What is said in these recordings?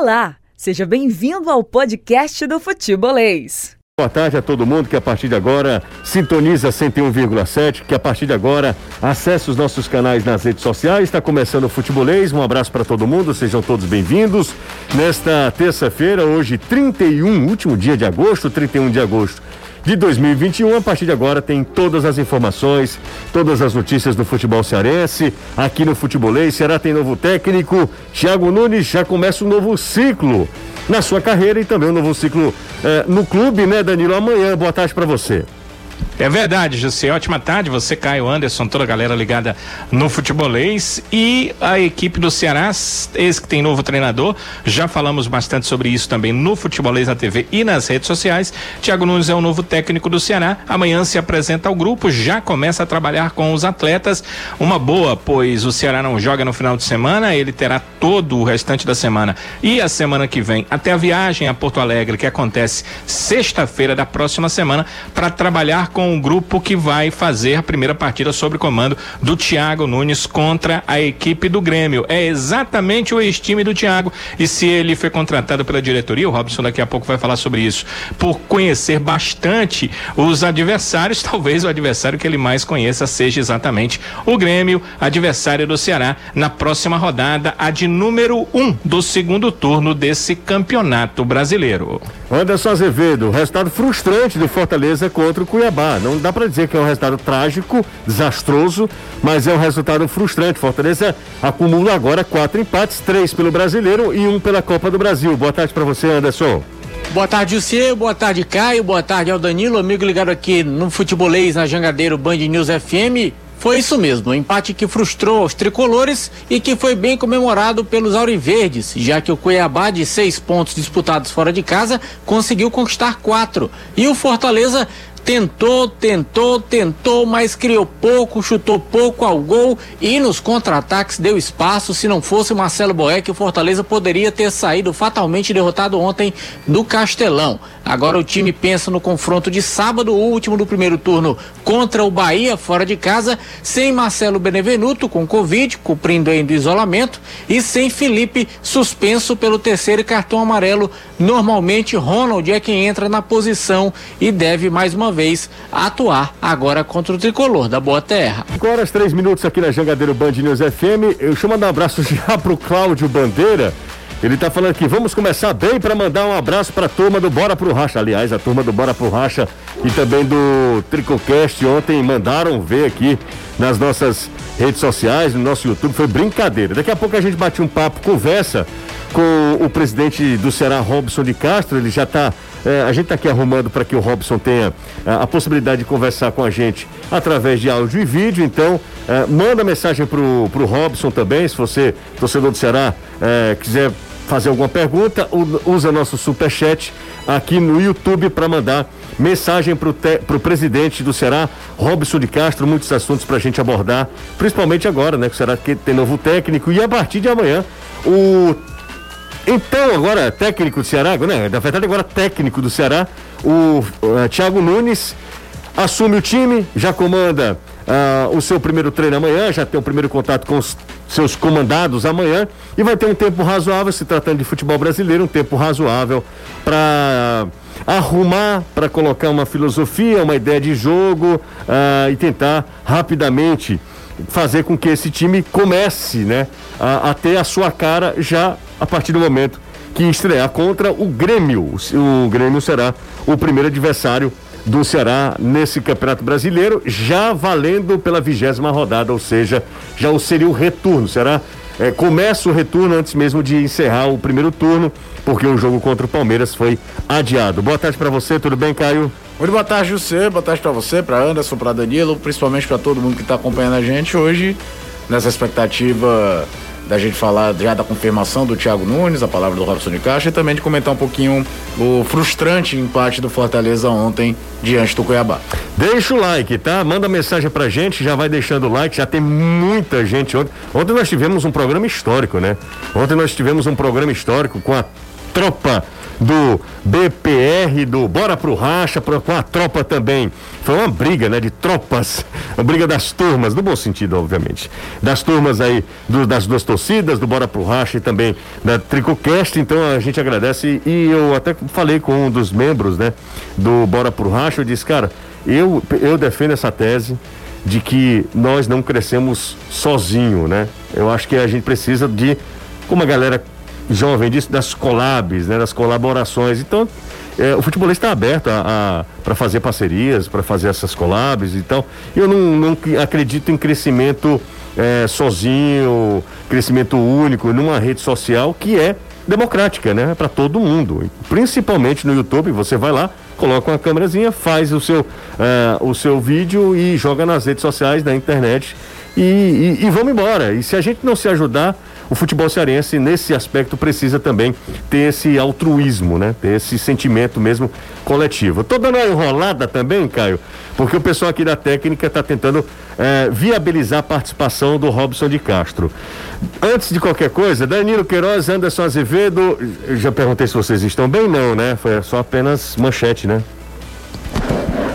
Olá, seja bem-vindo ao podcast do Futebolês. Boa tarde a todo mundo que a partir de agora sintoniza 101,7, que a partir de agora acesse os nossos canais nas redes sociais. Está começando o Futebolês. Um abraço para todo mundo, sejam todos bem-vindos. Nesta terça-feira, hoje 31, último dia de agosto, 31 de agosto de 2021. A partir de agora tem todas as informações, todas as notícias do futebol cearense. Aqui no Futebolês, Ceará tem novo técnico. Thiago Nunes já começa um novo ciclo na sua carreira e também um novo ciclo eh, no clube, né, Danilo? Amanhã, boa tarde para você. É verdade, José. Ótima tarde. Você, Caio Anderson, toda a galera ligada no futebolês e a equipe do Ceará, esse que tem novo treinador. Já falamos bastante sobre isso também no futebolês na TV e nas redes sociais. Tiago Nunes é o novo técnico do Ceará. Amanhã se apresenta ao grupo, já começa a trabalhar com os atletas. Uma boa, pois o Ceará não joga no final de semana, ele terá todo o restante da semana e a semana que vem até a viagem a Porto Alegre, que acontece sexta-feira da próxima semana, para trabalhar com um grupo que vai fazer a primeira partida sob comando do Thiago Nunes contra a equipe do Grêmio. É exatamente o ex-time do Thiago. E se ele foi contratado pela diretoria, o Robson daqui a pouco vai falar sobre isso, por conhecer bastante os adversários, talvez o adversário que ele mais conheça seja exatamente o Grêmio, adversário do Ceará, na próxima rodada, a de número um do segundo turno desse campeonato brasileiro. Anderson Azevedo, resultado frustrante do Fortaleza contra o Cuiabá. Não dá para dizer que é um resultado trágico, desastroso, mas é um resultado frustrante. Fortaleza acumula agora quatro empates, três pelo Brasileiro e um pela Copa do Brasil. Boa tarde para você, Anderson. Boa tarde, José. Boa tarde, Caio. Boa tarde ao Danilo, amigo ligado aqui no Futebolês, na Jangadeiro Band News FM. Foi isso mesmo, um empate que frustrou os tricolores e que foi bem comemorado pelos auriverdes, já que o Cuiabá, de seis pontos disputados fora de casa, conseguiu conquistar quatro. E o Fortaleza tentou, tentou, tentou, mas criou pouco, chutou pouco ao gol e nos contra-ataques deu espaço. Se não fosse Marcelo Boeck, o Fortaleza poderia ter saído fatalmente derrotado ontem do Castelão. Agora o time pensa no confronto de sábado, o último do primeiro turno, contra o Bahia, fora de casa, sem Marcelo Benevenuto com Covid, cumprindo ainda o isolamento, e sem Felipe suspenso pelo terceiro cartão amarelo. Normalmente, Ronald é quem entra na posição e deve mais uma vez atuar agora contra o tricolor da Boa Terra. Agora, três minutos aqui na Jangadeiro Band News FM. Eu chamo mandar um abraço já pro Cláudio Bandeira. Ele tá falando aqui, vamos começar bem para mandar um abraço para a turma do Bora pro Racha. Aliás, a turma do Bora pro Racha e também do Tricocast ontem mandaram ver aqui nas nossas redes sociais, no nosso YouTube, foi brincadeira. Daqui a pouco a gente bate um papo, conversa com o presidente do Ceará, Robson de Castro. Ele já está é, a gente está aqui arrumando para que o Robson tenha é, a possibilidade de conversar com a gente através de áudio e vídeo. Então, é, manda mensagem pro, pro Robson também, se você, torcedor do Ceará, é, quiser fazer alguma pergunta, usa nosso superchat aqui no YouTube para mandar mensagem para o presidente do Ceará, Robson de Castro, muitos assuntos para a gente abordar, principalmente agora, né? Que o Ceará tem novo técnico e a partir de amanhã o então, agora, técnico do Ceará, né? Na verdade, agora técnico do Ceará, o uh, Thiago Nunes assume o time, já comanda uh, o seu primeiro treino amanhã, já tem o primeiro contato com os seus comandados amanhã e vai ter um tempo razoável, se tratando de futebol brasileiro, um tempo razoável para arrumar, para colocar uma filosofia, uma ideia de jogo uh, e tentar rapidamente fazer com que esse time comece, né, a, a ter a sua cara já a partir do momento que estrear contra o Grêmio. O Grêmio será o primeiro adversário do Ceará nesse Campeonato Brasileiro, já valendo pela vigésima rodada, ou seja, já seria o retorno. Será é, começa o retorno antes mesmo de encerrar o primeiro turno, porque o jogo contra o Palmeiras foi adiado. Boa tarde para você, tudo bem, Caio? Muito boa tarde, José. Boa tarde para você, para Anderson, para Danilo, principalmente para todo mundo que está acompanhando a gente hoje nessa expectativa da gente falar já da confirmação do Thiago Nunes, a palavra do Robson de Caixa, e também de comentar um pouquinho o frustrante empate do Fortaleza ontem diante do Cuiabá. Deixa o like, tá? Manda mensagem pra gente, já vai deixando o like, já tem muita gente ontem. Ontem nós tivemos um programa histórico, né? Ontem nós tivemos um programa histórico com a tropa do BPR, do Bora Pro Racha, pra, com a tropa também. Foi uma briga, né, de tropas, a briga das turmas, no bom sentido, obviamente. Das turmas aí, do, das duas torcidas, do Bora Pro Racha e também da Tricocast, então a gente agradece e eu até falei com um dos membros, né, do Bora Pro Racha, eu disse, cara, eu, eu defendo essa tese de que nós não crescemos sozinho, né? Eu acho que a gente precisa de, como a galera jovem disse, das collabs, né? Das colaborações. Então, é, o futebol está aberto a, a para fazer parcerias, para fazer essas collabs. Então, eu não, não acredito em crescimento é, sozinho, crescimento único numa rede social que é democrática, né? Para todo mundo, principalmente no YouTube. Você vai lá, coloca uma câmerazinha, faz o seu, uh, o seu vídeo e joga nas redes sociais, na internet e, e, e vamos embora. E se a gente não se ajudar, o futebol cearense, nesse aspecto, precisa também ter esse altruísmo, né? Ter esse sentimento mesmo coletivo. Tô dando uma enrolada também, Caio, porque o pessoal aqui da técnica está tentando é, viabilizar a participação do Robson de Castro. Antes de qualquer coisa, Danilo Queiroz, Anderson Azevedo, já perguntei se vocês estão bem, não, né? Foi só apenas manchete, né?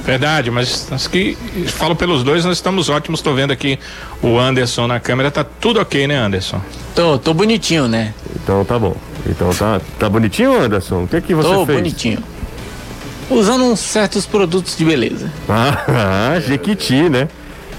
Verdade, mas acho que falo pelos dois, nós estamos ótimos. Estou vendo aqui o Anderson na câmera, tá tudo ok, né, Anderson? Tô, tô bonitinho, né? Então tá bom. Então tá, tá bonitinho, Anderson? O que que você tô fez? Tô bonitinho. Usando uns certos produtos de beleza. Ah, Jequiti, né?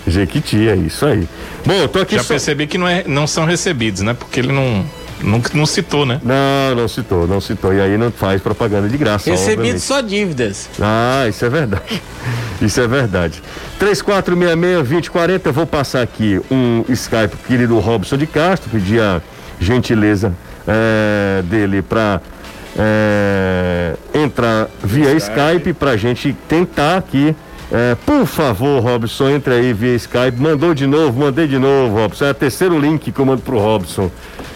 Jequiti, é isso aí. Bom, eu tô aqui Já só... percebi que não, é, não são recebidos, né? Porque ele não não, não citou, né? Não, não citou, não citou. E aí não faz propaganda de graça. Recebido só dívidas. Ah, isso é verdade. Isso é verdade. 3466-2040, vou passar aqui um Skype querido Robson de Castro, pedir a gentileza é, dele para é, eh, entrar via Skype, Skype para a gente tentar aqui. É, por favor, Robson, entre aí via Skype. Mandou de novo, mandei de novo, Robson. É o terceiro link que eu mando pro Robson.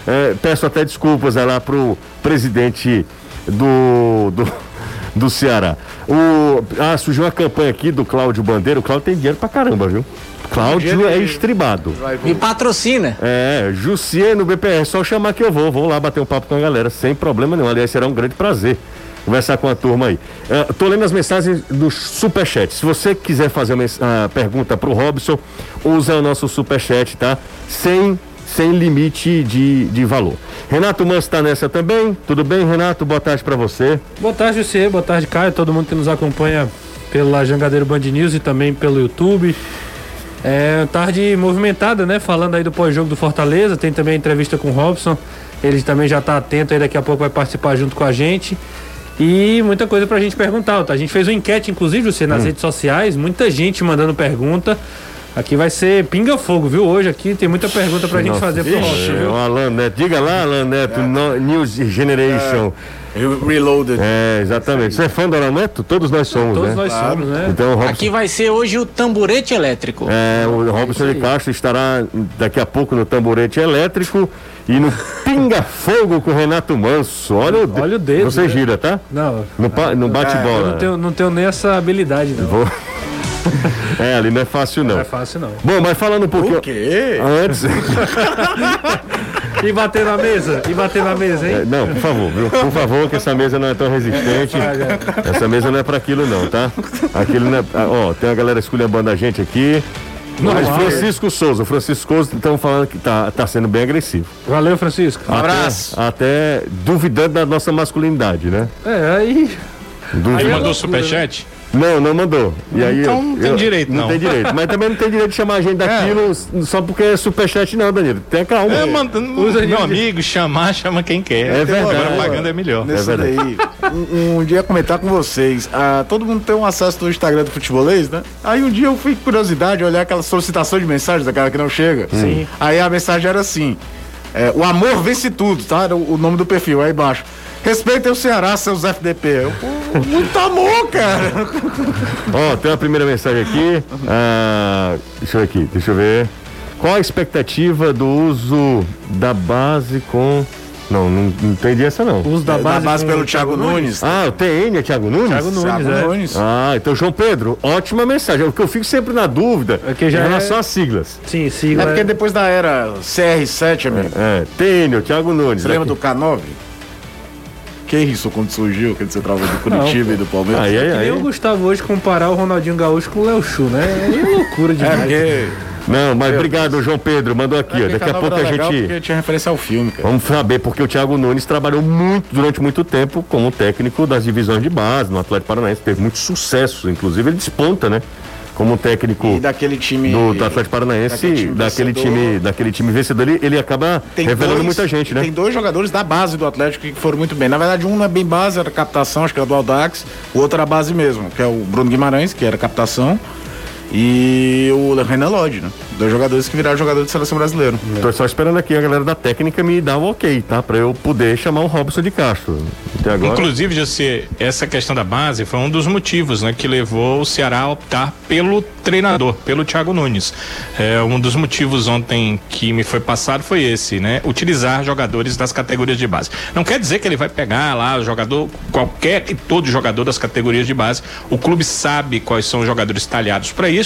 É, peço até desculpas é lá pro presidente do, do, do Ceará. O, ah, surgiu uma campanha aqui do Cláudio Bandeira. O Cláudio tem dinheiro pra caramba, viu? Cláudio é estribado. Me patrocina. É, Jussier no BPR, só chamar que eu vou. Vou lá bater um papo com a galera, sem problema nenhum. Aliás, será um grande prazer conversar com a turma aí. Uh, lendo as mensagens do Superchat. Se você quiser fazer uma uh, pergunta pro Robson, usa o nosso Superchat, tá? Sem sem limite de, de valor. Renato Manso está nessa também. Tudo bem, Renato? Boa tarde para você. Boa tarde, você. Boa tarde, Caio. Todo mundo que nos acompanha pela Jangadeiro Band News e também pelo YouTube. É tarde movimentada, né? Falando aí do pós-jogo do Fortaleza. Tem também entrevista com o Robson. Ele também já está atento aí, daqui a pouco vai participar junto com a gente. E muita coisa pra gente perguntar. Tá? A gente fez uma enquete, inclusive, você nas hum. redes sociais, muita gente mandando pergunta. Aqui vai ser pinga-fogo, viu? Hoje aqui tem muita pergunta pra Nossa, gente fazer pro Rocha, viu? Alan Neto, diga lá, Alan Neto, é. no, News Generation. É. Reloaded. É, exatamente. Você é fã do Alan Neto? Todos nós somos, Todos né? nós claro. somos, né? Então, Robson... Aqui vai ser hoje o tamborete elétrico. É, o Robson de Castro estará daqui a pouco no tamborete elétrico e no pinga-fogo com o Renato Manso. Olha o, Olha o dedo. Você né? gira, tá? Não. No, no bate-bola. É, eu não tenho, não tenho nem essa habilidade, não. Vou... É, ali não é fácil não. Não é fácil não. Bom, mas falando um pouquinho. O quê? Antes. e bater na mesa? E bater na mesa, hein? É, não, por favor, viu? Por favor, que essa mesa não é tão resistente. Essa mesa não é para aquilo não, tá? Aquilo não é. Ah, ó, tem uma galera esculhambando a gente aqui. Mas Francisco Souza, Francisco Souza estão falando que tá, tá sendo bem agressivo. Valeu, Francisco. Um abraço. Até, duvidando da nossa masculinidade, né? É, aí. Duvidando. Aí mandou superchat? Não, não mandou. E aí então eu, não tem eu, direito, não. Não tem direito. Mas também não tem direito de chamar a gente daquilo é. só porque é superchat, não, Danilo. Tem calma. É, manda, meu amigo, chamar, chama quem quer. É verdade. A propaganda é melhor. é verdade. Daí, um, um, dia comentar com vocês. Ah, todo mundo tem um acesso no Instagram do futebolês, né? Aí um dia eu fui com curiosidade olhar aquela solicitação de mensagem daquela que não chega. Sim. Aí a mensagem era assim: é, o amor vence tudo, tá? Era o, o nome do perfil aí embaixo. Respeitem o Ceará, seus FDP. Eu, muito amor, cara. Ó, oh, tem uma primeira mensagem aqui. Ah, deixa eu ver aqui, deixa eu ver. Qual a expectativa do uso da base com. Não, não, não entendi essa não. O uso da base, da base pelo Thiago Nunes. Nunes. Ah, o TN é Thiago Nunes? Thiago Nunes, Thiago é. Nunes. Ah, então João Pedro, ótima mensagem. O que eu fico sempre na dúvida é que já em relação é... às siglas. Sim, sigla. É porque depois da era CR7, amigo. É, é TN, o Thiago Nunes. Você lembra do K9? Que isso quando surgiu, quando você travou do Curitiba Não, e do Palmeiras. Aí, aí, nem aí. o Gustavo hoje comparar o Ronaldinho Gaúcho com o Léo Chu, né? Aí é loucura É, demais. porque. Não, mas obrigado, João Pedro. Mandou aqui, ó. Daqui a pouco a gente. Tinha referência ao filme, cara. Vamos saber, porque o Thiago Nunes trabalhou muito, durante muito tempo como técnico das divisões de base no Atlético Paranaense. Teve muito sucesso, inclusive ele desponta, né? Como técnico E daquele time. do, do Atlético Paranaense, daquele time daquele vencedor. time, daquele time vencedor, ele, ele acaba Tem revelando dois- muita gente, né? Tem dois jogadores da base do Atlético que foram muito bem. Na verdade, um não é bem base, era captação, acho que era do Aldax. O outro era base mesmo, que é o Bruno Guimarães, que era captação. E o Renan Lodge, né? Dois jogadores que viraram jogador de seleção brasileira. Tô só esperando aqui a galera da técnica me dar o ok, tá? Pra eu poder chamar o Robson de Castro. Até agora. Inclusive, José, essa questão da base foi um dos motivos né, que levou o Ceará a optar pelo treinador, pelo Thiago Nunes. É, um dos motivos ontem que me foi passado foi esse, né? Utilizar jogadores das categorias de base. Não quer dizer que ele vai pegar lá o jogador, qualquer e todo jogador das categorias de base. O clube sabe quais são os jogadores talhados para isso.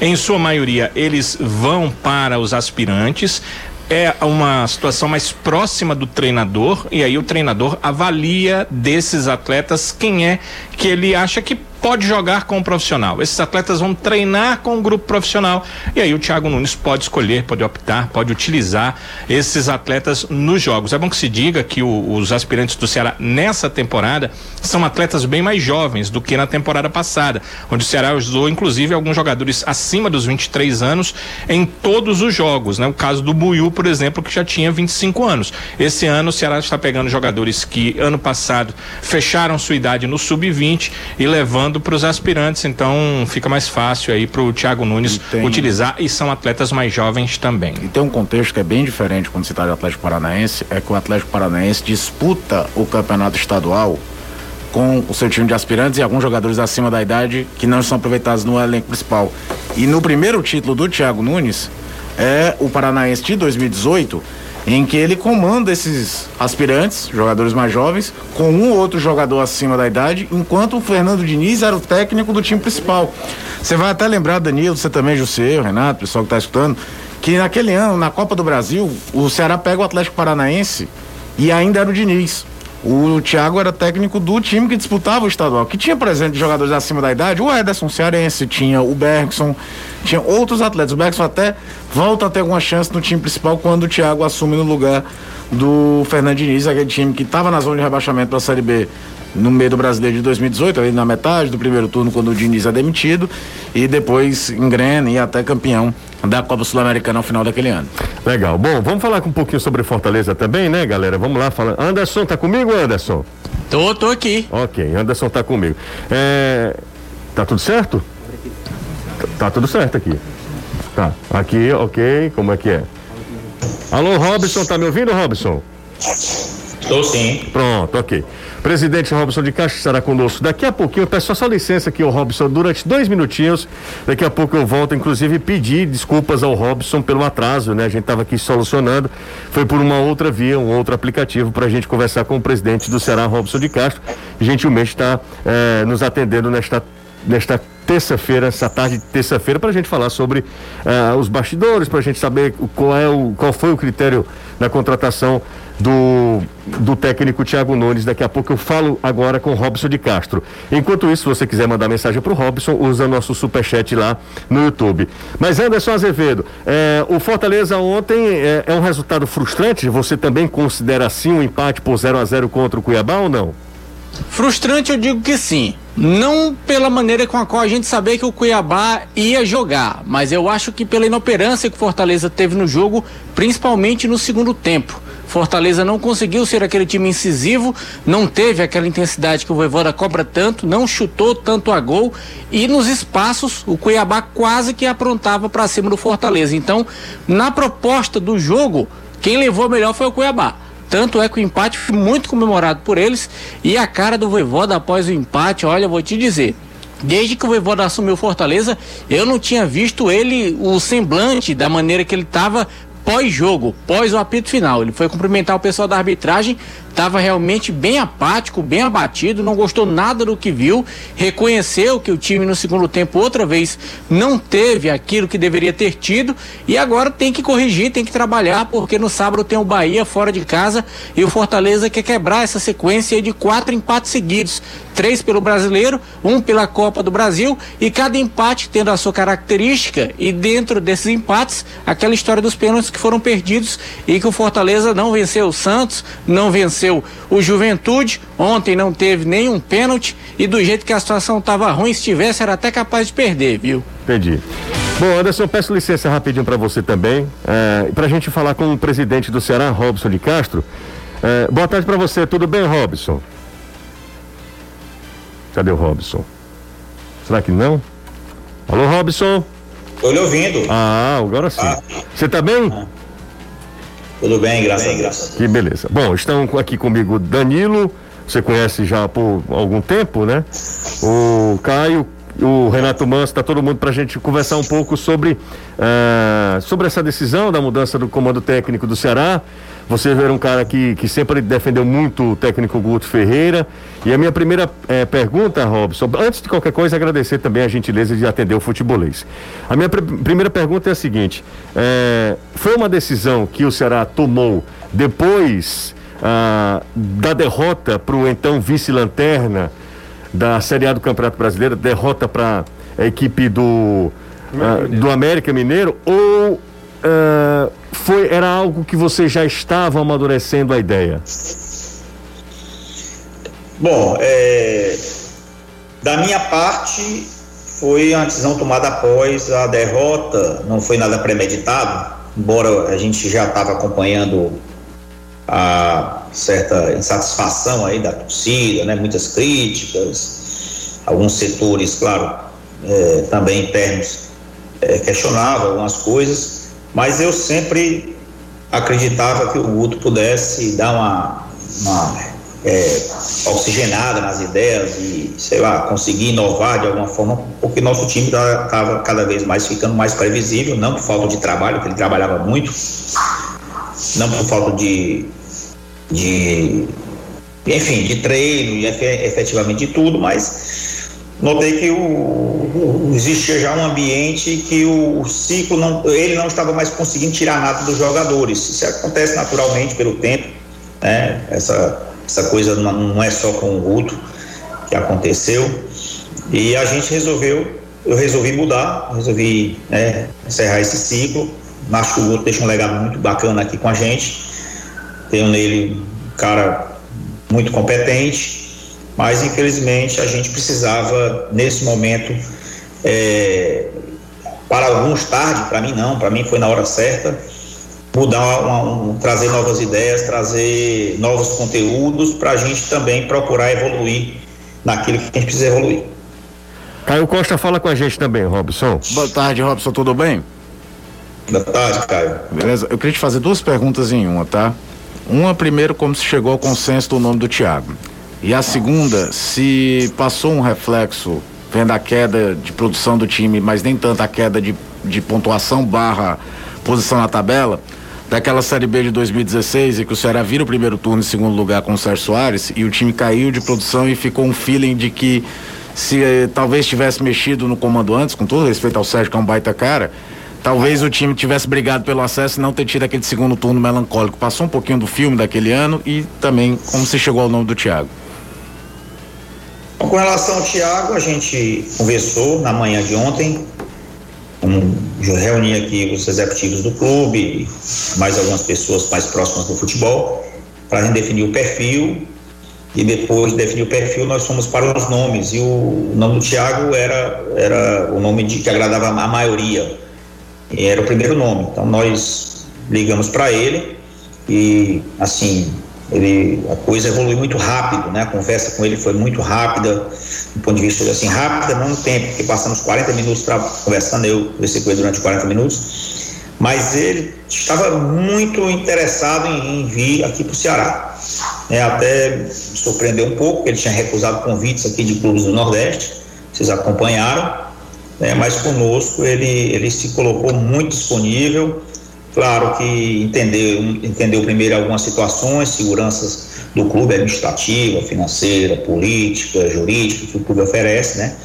Em sua maioria, eles vão para os aspirantes. É uma situação mais próxima do treinador e aí o treinador avalia desses atletas quem é que ele acha que pode jogar com o profissional. Esses atletas vão treinar com o grupo profissional e aí o Thiago Nunes pode escolher, pode optar, pode utilizar esses atletas nos jogos. É bom que se diga que o- os aspirantes do Ceará nessa temporada são atletas bem mais jovens do que na temporada passada, onde o Ceará usou inclusive alguns jogadores acima dos 23 anos em todos os jogos, né? O caso do Buiu, por exemplo, que já tinha 25 anos. Esse ano o Ceará está pegando jogadores que ano passado fecharam sua idade no sub-20 e levando para os aspirantes, então fica mais fácil aí para o Thiago Nunes E tem- utilizar e são atletas mais jovens também. E tem um contexto que é bem diferente quando se trata de Atlético Paranaense, é que o Atlético Paranaense disputa o campeonato estadual com o seu time de aspirantes e alguns jogadores acima da idade que não são aproveitados no elenco principal. E no primeiro título do Thiago Nunes é o Paranaense de 2018, em que ele comanda esses aspirantes, jogadores mais jovens, com um ou outro jogador acima da idade, enquanto o Fernando Diniz era o técnico do time principal. Você vai até lembrar, Danilo, você também, José, Renato, pessoal que está escutando, que naquele ano, na Copa do Brasil, o Ceará pega o Atlético Paranaense e ainda era o Diniz. O Thiago era técnico do time que disputava o estadual, que tinha, exemplo, jogadores acima da idade, o Ederson Cearense, tinha o Bergson, tinha outros atletas. O Bergson até volta a ter alguma chance no time principal quando o Thiago assume no lugar do Fernando Diniz, aquele time que estava na zona de rebaixamento para a Série B no meio do Brasileiro de 2018, ali na metade do primeiro turno, quando o Diniz é demitido, e depois engrena e até campeão da Copa Sul-Americana ao final daquele ano. Legal. Bom, vamos falar um pouquinho sobre Fortaleza também, né, galera? Vamos lá falar. Anderson, tá comigo, Anderson? Tô, tô aqui. Ok, Anderson tá comigo. É... Tá tudo certo? Tá, tá tudo certo aqui. Tá. Aqui, ok. Como é que é? Alô, Robson, tá me ouvindo, Robson? Estou sim. Pronto, ok. Presidente Robson de Castro estará conosco daqui a pouquinho. Eu peço só licença aqui, o Robson, durante dois minutinhos. Daqui a pouco eu volto, inclusive, pedir desculpas ao Robson pelo atraso, né? A gente estava aqui solucionando. Foi por uma outra via, um outro aplicativo, para a gente conversar com o presidente do Ceará, Robson de Castro. Gentilmente está eh, nos atendendo nesta, nesta terça-feira, essa tarde de terça-feira, para a gente falar sobre eh, os bastidores, para a gente saber qual, é o, qual foi o critério da contratação do, do técnico Thiago Nunes. Daqui a pouco eu falo agora com Robson de Castro. Enquanto isso, se você quiser mandar mensagem para o Robson, usa nosso superchat lá no YouTube. Mas Anderson Azevedo, eh, o Fortaleza ontem eh, é um resultado frustrante? Você também considera assim um empate por 0 a 0 contra o Cuiabá ou não? Frustrante eu digo que sim. Não pela maneira com a qual a gente sabia que o Cuiabá ia jogar, mas eu acho que pela inoperância que o Fortaleza teve no jogo, principalmente no segundo tempo. Fortaleza não conseguiu ser aquele time incisivo, não teve aquela intensidade que o Voivoda cobra tanto, não chutou tanto a gol e nos espaços o Cuiabá quase que aprontava para cima do Fortaleza. Então, na proposta do jogo, quem levou melhor foi o Cuiabá. Tanto é que o empate foi muito comemorado por eles e a cara do Voivoda após o empate, olha, vou te dizer. Desde que o Voivoda assumiu Fortaleza, eu não tinha visto ele, o semblante da maneira que ele estava pós-jogo, pós o apito final. Ele foi cumprimentar o pessoal da arbitragem, estava realmente bem apático, bem abatido, não gostou nada do que viu, reconheceu que o time no segundo tempo outra vez não teve aquilo que deveria ter tido e agora tem que corrigir, tem que trabalhar, porque no sábado tem o Bahia fora de casa e o Fortaleza quer quebrar essa sequência de quatro empates seguidos. Três pelo brasileiro, um pela Copa do Brasil e cada empate tendo a sua característica e dentro desses empates aquela história dos pênaltis que foram perdidos e que o Fortaleza não venceu. O Santos, não venceu o Juventude, ontem não teve nenhum pênalti e do jeito que a situação estava ruim, se tivesse era até capaz de perder, viu? Entendi. Bom, Anderson, peço licença rapidinho para você também, é, para a gente falar com o presidente do Ceará, Robson de Castro. É, boa tarde para você, tudo bem, Robson? Cadê o Robson? Será que não? Alô, Robson? Tô lhe ouvindo. Ah, agora sim. Ah. Você tá bem? Ah. Tudo bem, graças bem, a Deus. Que beleza. Bom, estão aqui comigo Danilo, você conhece já por algum tempo, né? O Caio, o Renato Manso, está todo mundo para a gente conversar um pouco sobre, uh, sobre essa decisão da mudança do comando técnico do Ceará. Você era um cara que, que sempre defendeu muito o técnico Guto Ferreira. E a minha primeira eh, pergunta, Robson, antes de qualquer coisa, agradecer também a gentileza de atender o futebolês. A minha pr primeira pergunta é a seguinte: eh, foi uma decisão que o Ceará tomou depois ah, da derrota para o então vice-lanterna da Série A do Campeonato Brasileiro, derrota para a equipe do, ah, do América Mineiro, ou uh, foi, era algo que você já estava amadurecendo a ideia? Bom, é, da minha parte, foi uma decisão tomada após a derrota, não foi nada premeditado, embora a gente já estava acompanhando a certa insatisfação aí da torcida, né, muitas críticas, alguns setores, claro, é, também internos é, questionavam algumas coisas, mas eu sempre acreditava que o Guto pudesse dar uma, uma é, oxigenada nas ideias e, sei lá, conseguir inovar de alguma forma, porque nosso time estava cada vez mais ficando mais previsível, não por falta de trabalho, que ele trabalhava muito, não por falta de, de enfim, de treino e efetivamente de tudo, mas notei que o, existia já um ambiente que o, o, ciclo não, ele não estava mais conseguindo tirar nada dos jogadores. Isso acontece naturalmente pelo tempo, né? Essa essa coisa não, não é só com o Guto que aconteceu e a gente resolveu, eu resolvi mudar, resolvi né, encerrar esse ciclo. Acho que o Guto deixa um legado muito bacana aqui com a gente. Tenho nele um cara muito competente mas infelizmente a gente precisava nesse momento é, para alguns tarde, para mim não, para mim foi na hora certa mudar, uma, um, trazer novas ideias, trazer novos conteúdos para a gente também procurar evoluir naquilo que a gente precisa evoluir. Caio Costa fala com a gente também, Robson. Boa tarde, Robson, tudo bem? Boa tarde, Caio. Beleza, eu queria te fazer duas perguntas em uma, tá? Uma primeiro, como se chegou ao consenso do nome do Thiago. E a segunda, se passou um reflexo vendo a queda de produção do time, mas nem tanto a queda de, de pontuação barra posição na tabela, daquela Série B de 2016 e que o Ceará vira o primeiro turno em segundo lugar com o Sérgio Soares e o time caiu de produção e ficou um feeling de que se eh, talvez tivesse mexido no comando antes, com todo respeito ao Sérgio que é um baita cara, talvez o time tivesse brigado pelo acesso e não ter tido aquele segundo turno melancólico. Passou um pouquinho do filme daquele ano e também como se chegou ao nome do Thiago. Com relação ao Tiago, a gente conversou na manhã de ontem, um, reuni aqui os executivos do clube, mais algumas pessoas mais próximas do futebol, para definir o perfil. E depois de definir o perfil nós fomos para os nomes. E o nome do Tiago era, era o nome de, que agradava a maioria. E era o primeiro nome, então nós ligamos para ele e assim ele a coisa evoluiu muito rápido, né? A conversa com ele foi muito rápida, do ponto de vista assim, rápida não no tempo, porque passamos 40 minutos conversando, eu conversei com ele durante 40 minutos, mas ele estava muito interessado em, em vir aqui para o Ceará. É, até me surpreendeu um pouco, ele tinha recusado convites aqui de clubes do Nordeste, vocês acompanharam, né? mas conosco ele, ele se colocou muito disponível Claro que entendeu, entendeu primeiro algumas situações, seguranças do clube, administrativa, financeira, política, jurídica, que o clube oferece, né?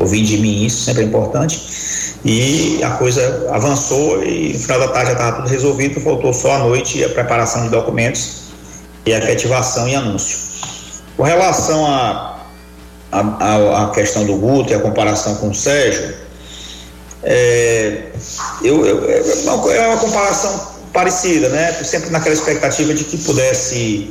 Ouvir de mim isso sempre é importante. E a coisa avançou e no final da tarde já estava tudo resolvido, faltou só a noite a preparação de documentos e a efetivação e anúncio. Com relação à a, a, a, questão do Guto e a comparação com o Sérgio, é, eu, eu, é, uma, é uma comparação parecida, né? Sempre naquela expectativa de que pudesse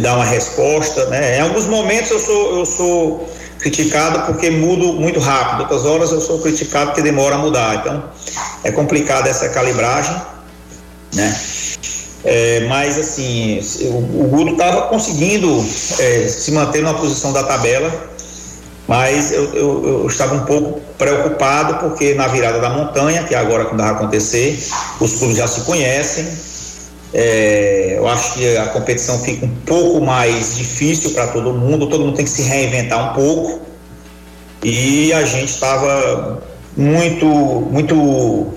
dar uma resposta, né? Em alguns momentos eu sou, eu sou criticado porque mudo muito rápido, outras horas eu sou criticado porque demora a mudar. Então é complicado essa calibragem, né? É, mas assim, o, o Guto estava conseguindo é, se manter numa posição da tabela, mas eu, eu, eu, estava um pouco preocupado porque na virada da montanha, que é agora quando vai acontecer, os clubes já se conhecem. É, eu acho que a competição fica um pouco mais difícil para todo mundo, todo mundo tem que se reinventar um pouco. E a gente estava muito, muito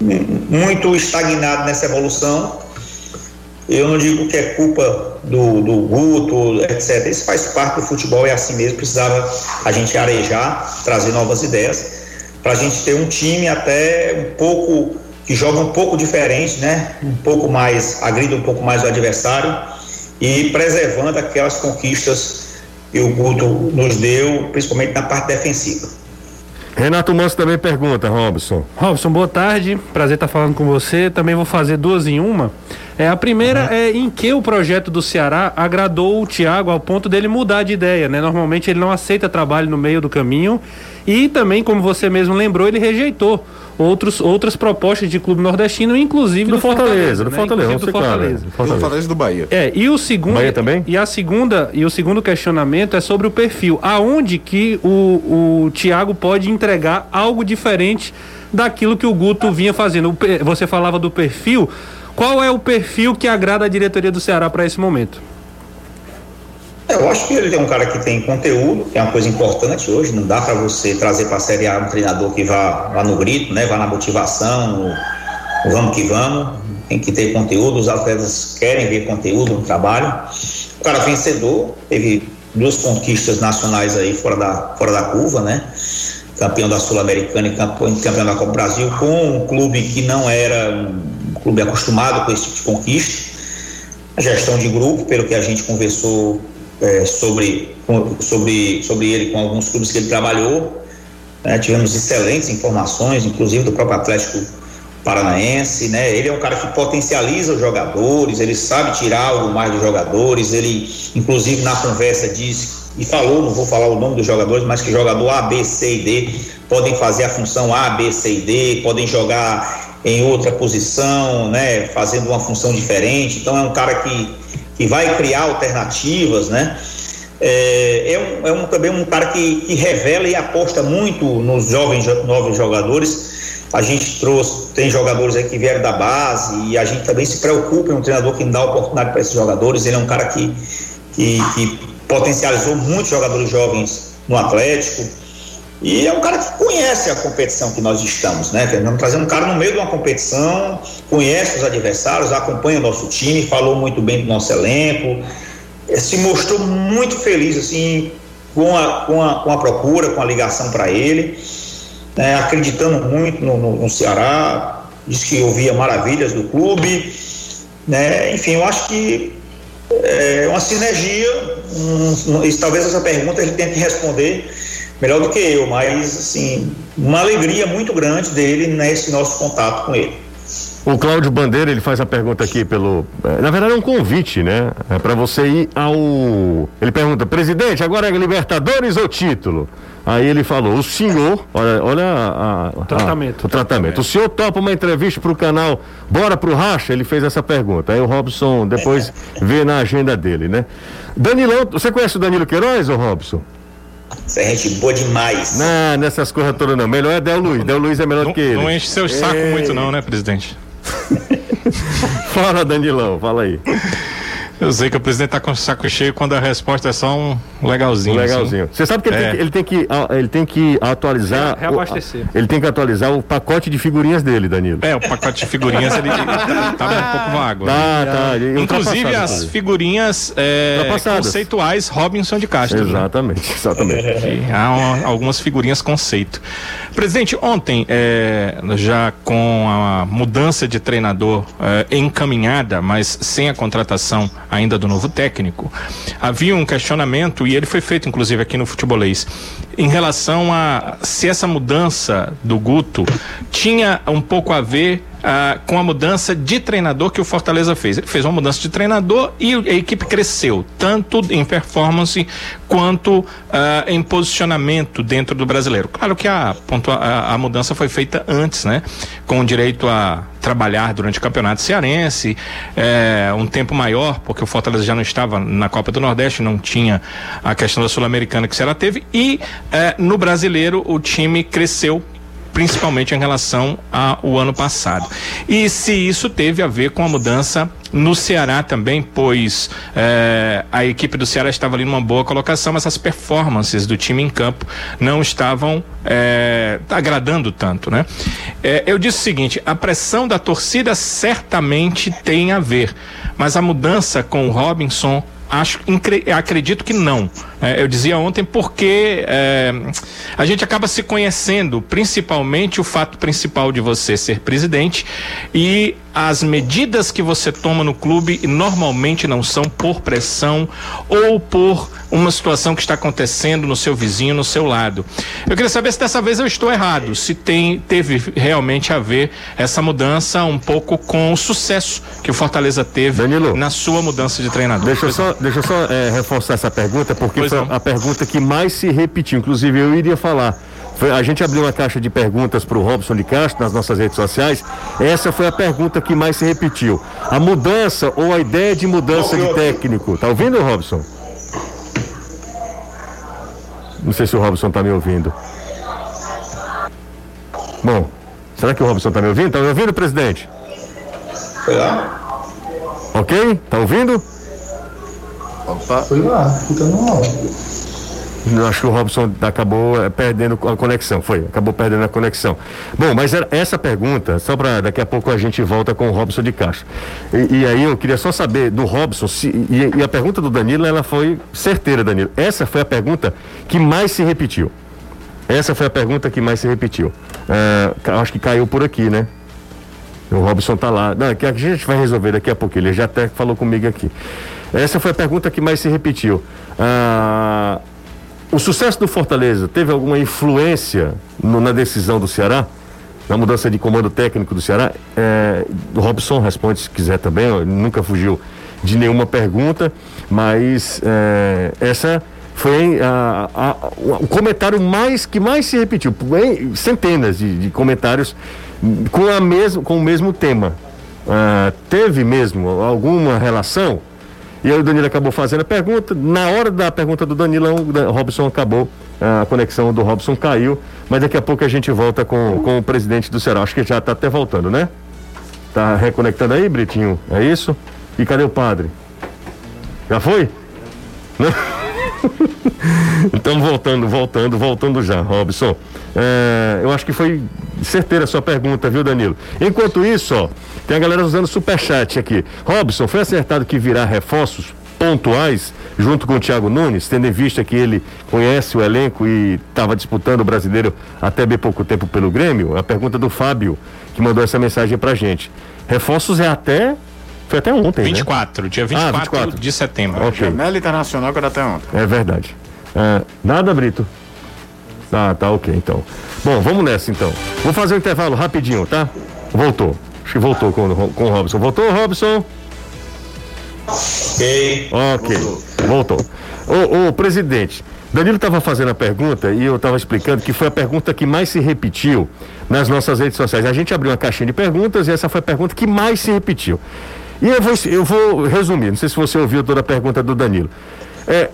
muito estagnado nessa evolução. Eu não digo que é culpa do, do Guto, etc. Isso faz parte do futebol, é assim mesmo. Precisava a gente arejar, trazer novas ideias, para a gente ter um time até um pouco que joga um pouco diferente, né? Um pouco mais, agrida um pouco mais o adversário e preservando aquelas conquistas que o Guto nos deu, principalmente na parte defensiva. Renato Manso também pergunta, Robson. Robson, boa tarde. Prazer estar falando com você. Também vou fazer duas em uma. É, a primeira uhum. é em que o projeto do Ceará agradou o Thiago ao ponto dele mudar de ideia, né? Normalmente ele não aceita trabalho no meio do caminho e também, como você mesmo lembrou, ele rejeitou outros, outras propostas de clube nordestino, inclusive do, do Fortaleza, Fortaleza, do né? Fortaleza, do Fortaleza. Claro, Fortaleza. Do Fortaleza do Bahia. É, e o segundo Bahia também? E a segunda e o segundo questionamento é sobre o perfil. Aonde que o, o Thiago pode entregar algo diferente daquilo que o Guto vinha fazendo? Você falava do perfil. Qual é o perfil que agrada a diretoria do Ceará para esse momento? Eu acho que ele é um cara que tem conteúdo, que é uma coisa importante hoje. Não dá para você trazer para a Série A um treinador que vá, vá no grito, né? vá na motivação, no, vamos que vamos. Tem que ter conteúdo, os atletas querem ver conteúdo no trabalho. O cara vencedor, teve duas conquistas nacionais aí fora da, fora da curva, né? Campeão da Sul-Americana e campeão da Copa Brasil, com um clube que não era um clube acostumado com esse tipo de conquista. A gestão de grupo, pelo que a gente conversou é, sobre, sobre, sobre ele com alguns clubes que ele trabalhou. Né? Tivemos excelentes informações, inclusive do próprio Atlético Paranaense. Né? Ele é um cara que potencializa os jogadores, ele sabe tirar algo mais dos jogadores. Ele, inclusive, na conversa disse e falou, não vou falar o nome dos jogadores, mas que jogador A, B, C e D podem fazer a função A, B, C e D, podem jogar em outra posição, né, fazendo uma função diferente. Então é um cara que que vai criar alternativas, né? É, é, um, é um, também um cara que, que revela e aposta muito nos jovens novos jogadores. A gente trouxe, tem jogadores aí que vieram da base e a gente também se preocupa em um treinador que dá oportunidade para esses jogadores. Ele é um cara que, que, que potencializou muitos jogadores jovens no Atlético. E é um cara que conhece a competição que nós estamos, né? Estamos trazendo um cara no meio de uma competição, conhece os adversários, acompanha o nosso time, falou muito bem do nosso elenco, eh, se mostrou muito feliz, assim, com a, com a, com a procura, com a ligação para ele, né? acreditando muito no, no, no Ceará, disse que ouvia maravilhas do clube, né? Enfim, eu acho que é uma sinergia, um, um, talvez essa pergunta ele tenha que responder melhor do que eu, mas assim, uma alegria muito grande dele nesse nosso contato com ele. O Cláudio Bandeira, ele faz a pergunta aqui pelo. Eh, na verdade, é um convite, né? É para você ir ao. Ele pergunta, presidente, agora é Libertadores ou título? Aí ele falou, o senhor, olha, olha a, a, o tratamento. A, o tratamento. O senhor topa uma entrevista para o canal Bora pro Racha? Ele fez essa pergunta. Aí o Robson depois vê na agenda dele, né? Danilão, você conhece o Danilo Queiroz, ou Robson? Você é gente boa demais. Não, nessas coisas todas não. Melhor é Del Luiz. Del Luiz é melhor não, que ele. Não enche seu saco Ei. muito não, né, presidente? fala, Danilão, fala aí. Eu sei que o presidente tá com o saco cheio quando a resposta é só um legalzinho. Um legalzinho. Você sabe que ele, É. tem, que- ele tem que ah, ele tem que atualizar. Re- reabastecer. o- ele tem que atualizar o pacote de figurinhas dele, Danilo. É, o pacote de figurinhas ele tava um pouco vago. né? Tá, tá. ele- Inclusive as figurinhas é, conceituais Robinson de Castro. né? Exatamente, exatamente. E Há uma- algumas figurinhas conceito. Presidente, ontem, é, já com a mudança de treinador é, encaminhada, mas sem a contratação ainda do novo técnico, havia um questionamento, e ele foi feito inclusive aqui no Futebolês, em relação a se essa mudança do Guto tinha um pouco a ver ah, com a mudança de treinador que o Fortaleza fez. Ele fez uma mudança de treinador e a equipe cresceu, tanto em performance quanto ah, em posicionamento dentro do brasileiro. Claro que a, a, a mudança foi feita antes, né? Com o direito a trabalhar durante o campeonato cearense, eh, um tempo maior, porque o Fortaleza já não estava na Copa do Nordeste, não tinha a questão da Sul-Americana que o Ceará teve, e eh, no brasileiro o time cresceu principalmente em relação ao ano passado. E se isso teve a ver com a mudança no Ceará também, pois eh, a equipe do Ceará estava ali numa boa colocação, mas as performances do time em campo não estavam eh, agradando tanto, né? Eh, eu disse o seguinte: a pressão da torcida certamente tem a ver, mas a mudança com o Robinson Acho, acredito que não. É, eu dizia ontem porque é, a gente acaba se conhecendo, principalmente o fato principal de você ser presidente e as medidas que você toma no clube normalmente não são por pressão ou por uma situação que está acontecendo no seu vizinho, no seu lado. Eu queria saber se dessa vez eu estou errado, se tem teve realmente a ver essa mudança um pouco com o sucesso que o Fortaleza teve Danilo. na sua mudança de treinador. Deixa eu só, deixa eu só eh, reforçar essa pergunta, porque Pois foi não. a pergunta que mais se repetiu. Inclusive, eu iria falar. Foi- a gente abriu uma caixa de perguntas para o Robson de Castro nas nossas redes sociais. Essa foi a pergunta que mais se repetiu. A mudança ou a ideia de mudança de técnico. Tá ouvindo, Robson? Não sei se o Robson tá me ouvindo. Bom, será que o Robson tá me ouvindo? Tá me ouvindo, presidente? Lá? Ok? Tá ouvindo? Opa. Foi lá, então não. Eu acho que o Robson acabou eh, perdendo a conexão, foi, acabou perdendo a conexão. Bom, mas era essa pergunta, só para daqui a pouco a gente volta com o Robson de Castro. E, e aí eu queria só saber do Robson, se, e, e a pergunta do Danilo, ela foi certeira, Danilo. Essa foi a pergunta que mais se repetiu. Essa foi a pergunta que mais se repetiu. Ca- acho que caiu por aqui, né? O Robson tá lá. Não, que a gente vai resolver daqui a pouco. Ele já até falou comigo aqui. Essa foi a pergunta que mais se repetiu. Ah, o sucesso do Fortaleza teve alguma influência no- na decisão do Ceará? Na mudança de comando técnico do Ceará? É, Robson responde se quiser também, nunca fugiu de nenhuma pergunta, mas é, essa foi a- a- o comentário mais que mais se repetiu, em centenas de, de comentários com, a mesmo, com o mesmo tema. Ah, teve mesmo alguma relação? E aí o Danilo acabou fazendo a pergunta. Na hora da pergunta do Danilão, o Robson acabou, a conexão do Robson caiu, mas daqui a pouco a gente volta com, com o presidente do Ceará. Acho que já está até voltando, né? Tá reconectando aí, Britinho? É isso? E cadê o padre? Já foi? Não? então voltando, voltando, voltando já, Robson. É, eu acho que foi certeira a sua pergunta, viu, Danilo? Enquanto isso, ó, tem a galera usando superchat aqui. Robson, foi acertado que virá reforços pontuais junto com o Thiago Nunes, tendo em vista que ele conhece o elenco e estava disputando o brasileiro até bem pouco tempo pelo Grêmio? A pergunta do Fábio, que mandou essa mensagem pra gente. Reforços é até. Foi até ontem, né? 24, dia 24, Ah, 24. de setembro. Ok. Janela Internacional que era até ontem. É verdade. É, nada, Brito? Ah, tá ok então. Bom, vamos nessa então. Vou fazer um intervalo rapidinho, tá? Voltou. Acho que voltou com, o- com o Robson. Voltou, Robson? Ok. Ok. Voltou. Ô, ô, presidente, Danilo estava fazendo a pergunta e eu estava explicando que foi a pergunta que mais se repetiu nas nossas redes sociais. A gente abriu uma caixinha de perguntas e essa foi a pergunta que mais se repetiu. E eu vou, eu vou resumir, não sei se você ouviu toda a pergunta do Danilo. É,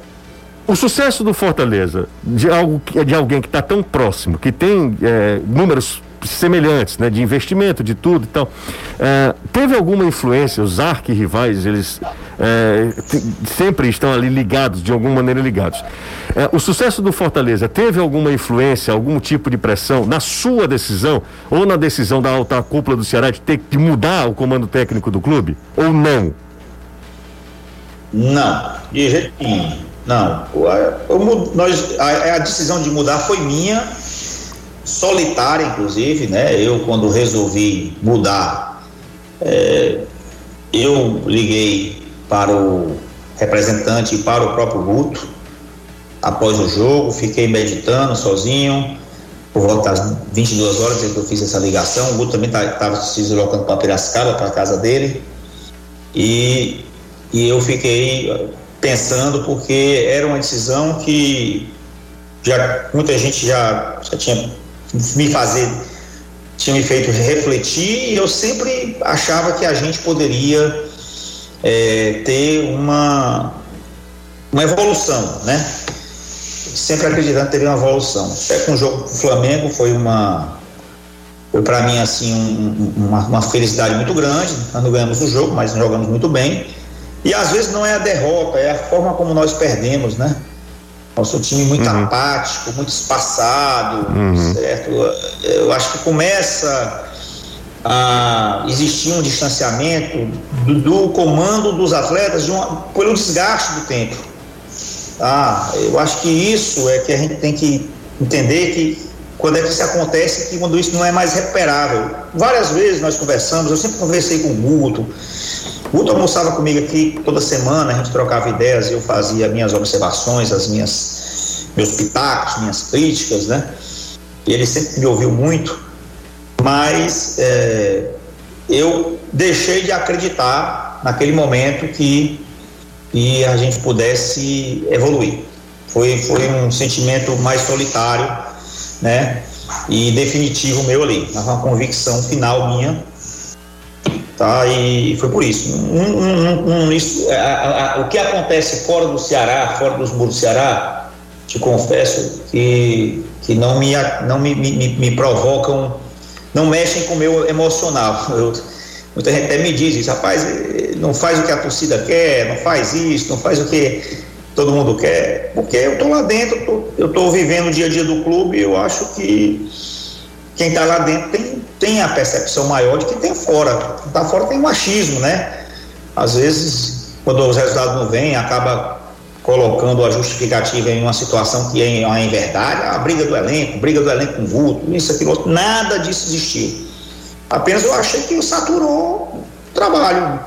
o sucesso do Fortaleza, de, algo, de alguém que está tão próximo, que tem é, números semelhantes, né? De investimento, de tudo e tal. É, teve alguma influência, os arquirrivais, eles é, sempre estão ali ligados, de alguma maneira ligados. É, o sucesso do Fortaleza teve alguma influência, algum tipo de pressão na sua decisão ou na decisão da alta cúpula do Ceará de ter que mudar o comando técnico do clube? Ou não? Não, de jeito. Não. Eu, nós, a, a decisão de mudar foi minha, solitária, inclusive, né? Eu, quando resolvi mudar, é, eu liguei para o representante e para o próprio Guto após o jogo, fiquei meditando sozinho, por volta das 22 horas que eu fiz essa ligação, o Guto também estava tá, se deslocando para Piracicaba, para a casa dele, e, e eu fiquei pensando porque era uma decisão que já muita gente já, já tinha me fazer tinha me feito refletir e eu sempre achava que a gente poderia é, ter uma uma evolução, né? Sempre acreditando que teria uma evolução. Até com o jogo do Flamengo foi uma foi para mim assim um, uma, uma, felicidade muito grande. Nós não ganhamos o jogo, mas jogamos muito bem. E às vezes não é a derrota, é a forma como nós perdemos, né? Nosso time muito uhum. apático, muito espaçado, uhum. certo? Eu acho que começa a existir um distanciamento do, do comando dos atletas de uma, pelo desgaste do tempo. Ah, eu acho que isso é que a gente tem que entender que quando é que isso acontece, que quando isso não é mais recuperável. Várias vezes nós conversamos, eu sempre conversei com o Guto, Guto almoçava comigo aqui toda semana, a gente trocava ideias, eu fazia minhas observações, as minhas meus pitacos, minhas críticas, né? Ele sempre me ouviu muito, mas é, eu deixei de acreditar naquele momento que, que a gente pudesse evoluir. Foi, foi um sentimento mais solitário, né? E definitivo meu ali, uma convicção final minha tá? E foi por isso. Um, um, um, isso a, a, a, o que acontece fora do Ceará, fora dos muros do Ceará, te confesso que, que não, me, não me, me, me provocam, não mexem com o meu emocional. Eu, muita gente até me diz isso, rapaz, não faz o que a torcida quer, não faz isso, não faz o que todo mundo quer, porque eu estou lá dentro, eu estou vivendo o dia a dia do clube, eu acho que quem está lá dentro tem, tem a percepção maior de quem tem fora. Quem está fora tem machismo, né? Às vezes, quando os resultados não vêm, acaba colocando a justificativa em uma situação que é em verdade, a briga do elenco, briga do elenco com o vulto, isso, aquilo, outro, nada disso existiu. Apenas eu achei que saturou o trabalho,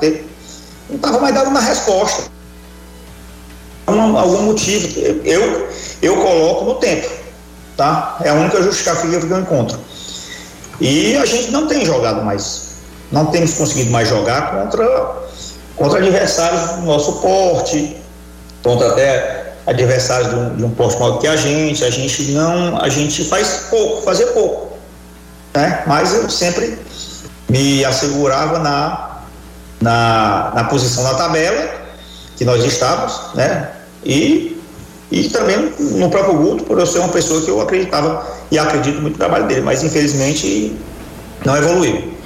não estava mais dando uma resposta. algum motivo, eu, eu coloco no tempo, tá? É a única justificativa que eu encontro. E a gente não tem jogado mais, não temos conseguido mais jogar contra, contra adversários do nosso porte, contra até adversários de um, de um porte maior que a gente. A gente não, a gente faz pouco, fazer pouco, né? Mas eu sempre me assegurava na, na, na posição na tabela que nós estávamos, né? E e também no próprio Guto, por eu ser uma pessoa que eu acreditava e acredito muito no trabalho dele, mas infelizmente não evoluiu.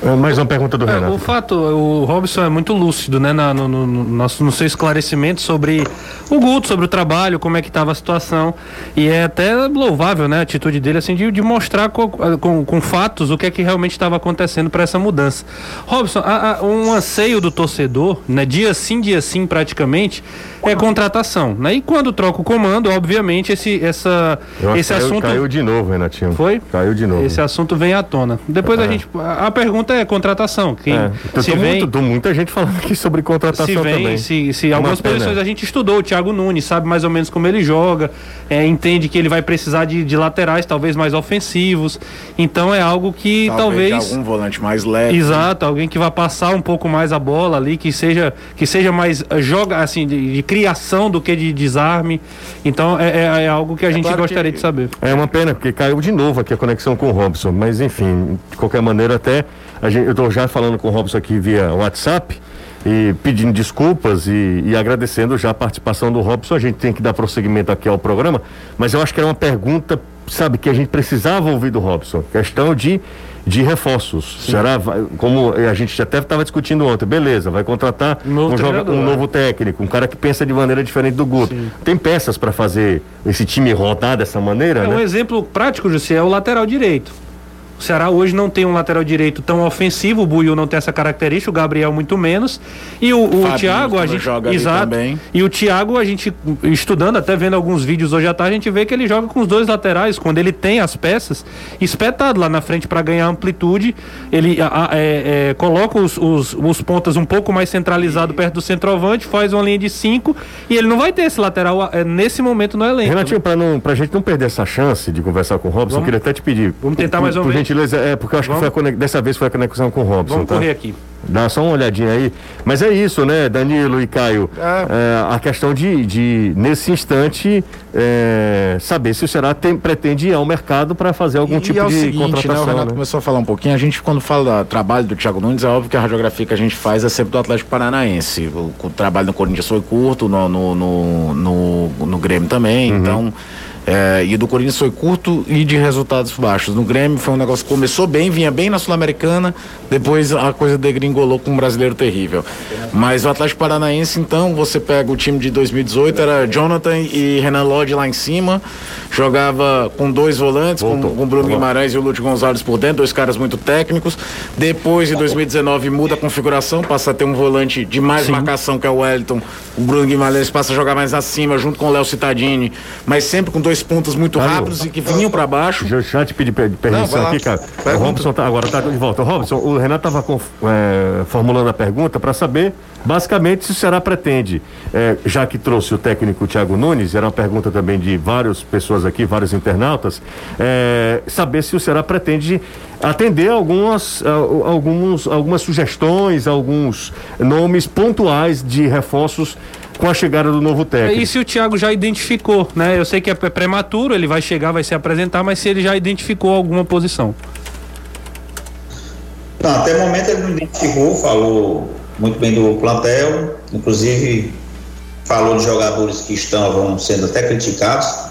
É, mais uma pergunta do é, Renato. O fato, o Robson é muito lúcido, né, na, no, no, no, no, seu esclarecimento sobre o Guto, sobre o trabalho, como é que estava a situação. E é até louvável, né, a atitude dele, assim, de, de mostrar com, com, com, fatos o que é que realmente estava acontecendo para essa mudança. Robson, a, a, um anseio do torcedor, né, dia sim, dia sim, praticamente, é contratação. Né? E quando troca o comando, obviamente, esse, essa, esse caiu, assunto. Caiu de novo, Renatinho. Foi? Caiu de novo. Esse assunto vem à tona. Depois é. a gente. A pergunta é contratação. Quem, é. se vem, muito, muita gente falando aqui sobre contratação se vem, também. Se, se algumas posições a gente estudou, o Thiago Nunes sabe mais ou menos como ele joga, é, entende que ele vai precisar de, de, laterais, talvez mais ofensivos. Então é algo que talvez. talvez algum volante mais leve. Exato, alguém que vai passar um pouco mais a bola ali, que seja, que seja mais eh, joga assim, de, de criação do que de desarme. Então é, é, é algo que a é gente claro gostaria de saber. É uma pena, porque caiu de novo aqui a conexão com o Robson. Mas enfim, de qualquer maneira, até gente, eu estou já falando com o Robson aqui via WhatsApp. e pedindo desculpas e, e, agradecendo já a participação do Robson. A gente tem que dar prosseguimento aqui ao programa, mas eu acho que era uma pergunta, sabe, que a gente precisava ouvir do Robson. Questão de, de reforços. Sim. Será, como a gente até estava discutindo ontem, beleza, vai contratar um, joga, um novo técnico, um cara que pensa de maneira diferente do Guto. Sim. Tem peças para fazer esse time rodar dessa maneira? É, né? Um exemplo prático, José, é o lateral direito. O Ceará hoje não tem um lateral direito tão ofensivo, o Buiu não tem essa característica, o Gabriel muito menos. E o, o Thiago, a gente. Joga exato. E o Thiago, a gente, estudando, até vendo alguns vídeos hoje à tarde, a gente vê que ele joga com os dois laterais, quando ele tem as peças, espetado lá na frente para ganhar amplitude. Ele a, a, é, é, coloca os, os, os, pontas um pouco mais centralizado perto do centroavante, faz uma linha de cinco e ele não vai ter esse lateral é, nesse momento no elenco. Renatinho, né? para não, pra gente não perder essa chance de conversar com o Robson, vamos, eu queria até te pedir. Vamos tentar mais uma vez gentileza, é, porque eu acho Vamos? que foi dessa vez foi a conexão com o Robson. Vamos tá? correr aqui. Dá só uma olhadinha aí. Mas é isso, né, Danilo e Caio? É. É, a questão de, de nesse instante, é, saber se o Ceará tem, pretende ir ao mercado para fazer algum e, tipo e é de seguinte, contratação. Né, o Renato né? começou a falar um pouquinho. A gente, quando fala do trabalho do Thiago Nunes, é óbvio que a radiografia que a gente faz é sempre do Atlético Paranaense. O, o trabalho no Corinthians foi curto, no, no, no, no, no Grêmio também. Uhum. Então é, e do Corinthians foi curto e de resultados baixos. No Grêmio foi um negócio que começou bem, vinha bem na Sul-Americana, depois a coisa degringolou com um brasileiro terrível. Mas o Atlético Paranaense, então, você pega o time de 2018, era Jonathan e Renan Lodge lá em cima, jogava com dois volantes, com, com Bruno Guimarães e o Lúcio Gonçalves por dentro, dois caras muito técnicos. Depois, em 2019, muda a configuração, passa a ter um volante de mais Sim. marcação, que é o Wellington. O Bruno Guimarães passa a jogar mais acima, junto com o Léo Citadini, mas sempre com dois dois pontos muito rápidos e que vinham para baixo. Deixa eu já te pedir permissão aqui, cara. Pergunta. O Robson tá, agora tá de volta. Robson, o Renato estava é, formulando a pergunta para saber, basicamente, se o Ceará pretende, é, já que trouxe o técnico Thiago Nunes, era uma pergunta também de várias pessoas aqui, vários internautas, é, saber se o Ceará pretende atender algumas, alguns, algumas sugestões, alguns nomes pontuais de reforços com a chegada do novo técnico. E se o Thiago já identificou, né? Eu sei que é prematuro, ele vai chegar, vai se apresentar, mas se ele já identificou alguma posição. Não, até o momento ele não identificou, falou muito bem do plantel, inclusive falou de jogadores que estavam sendo até criticados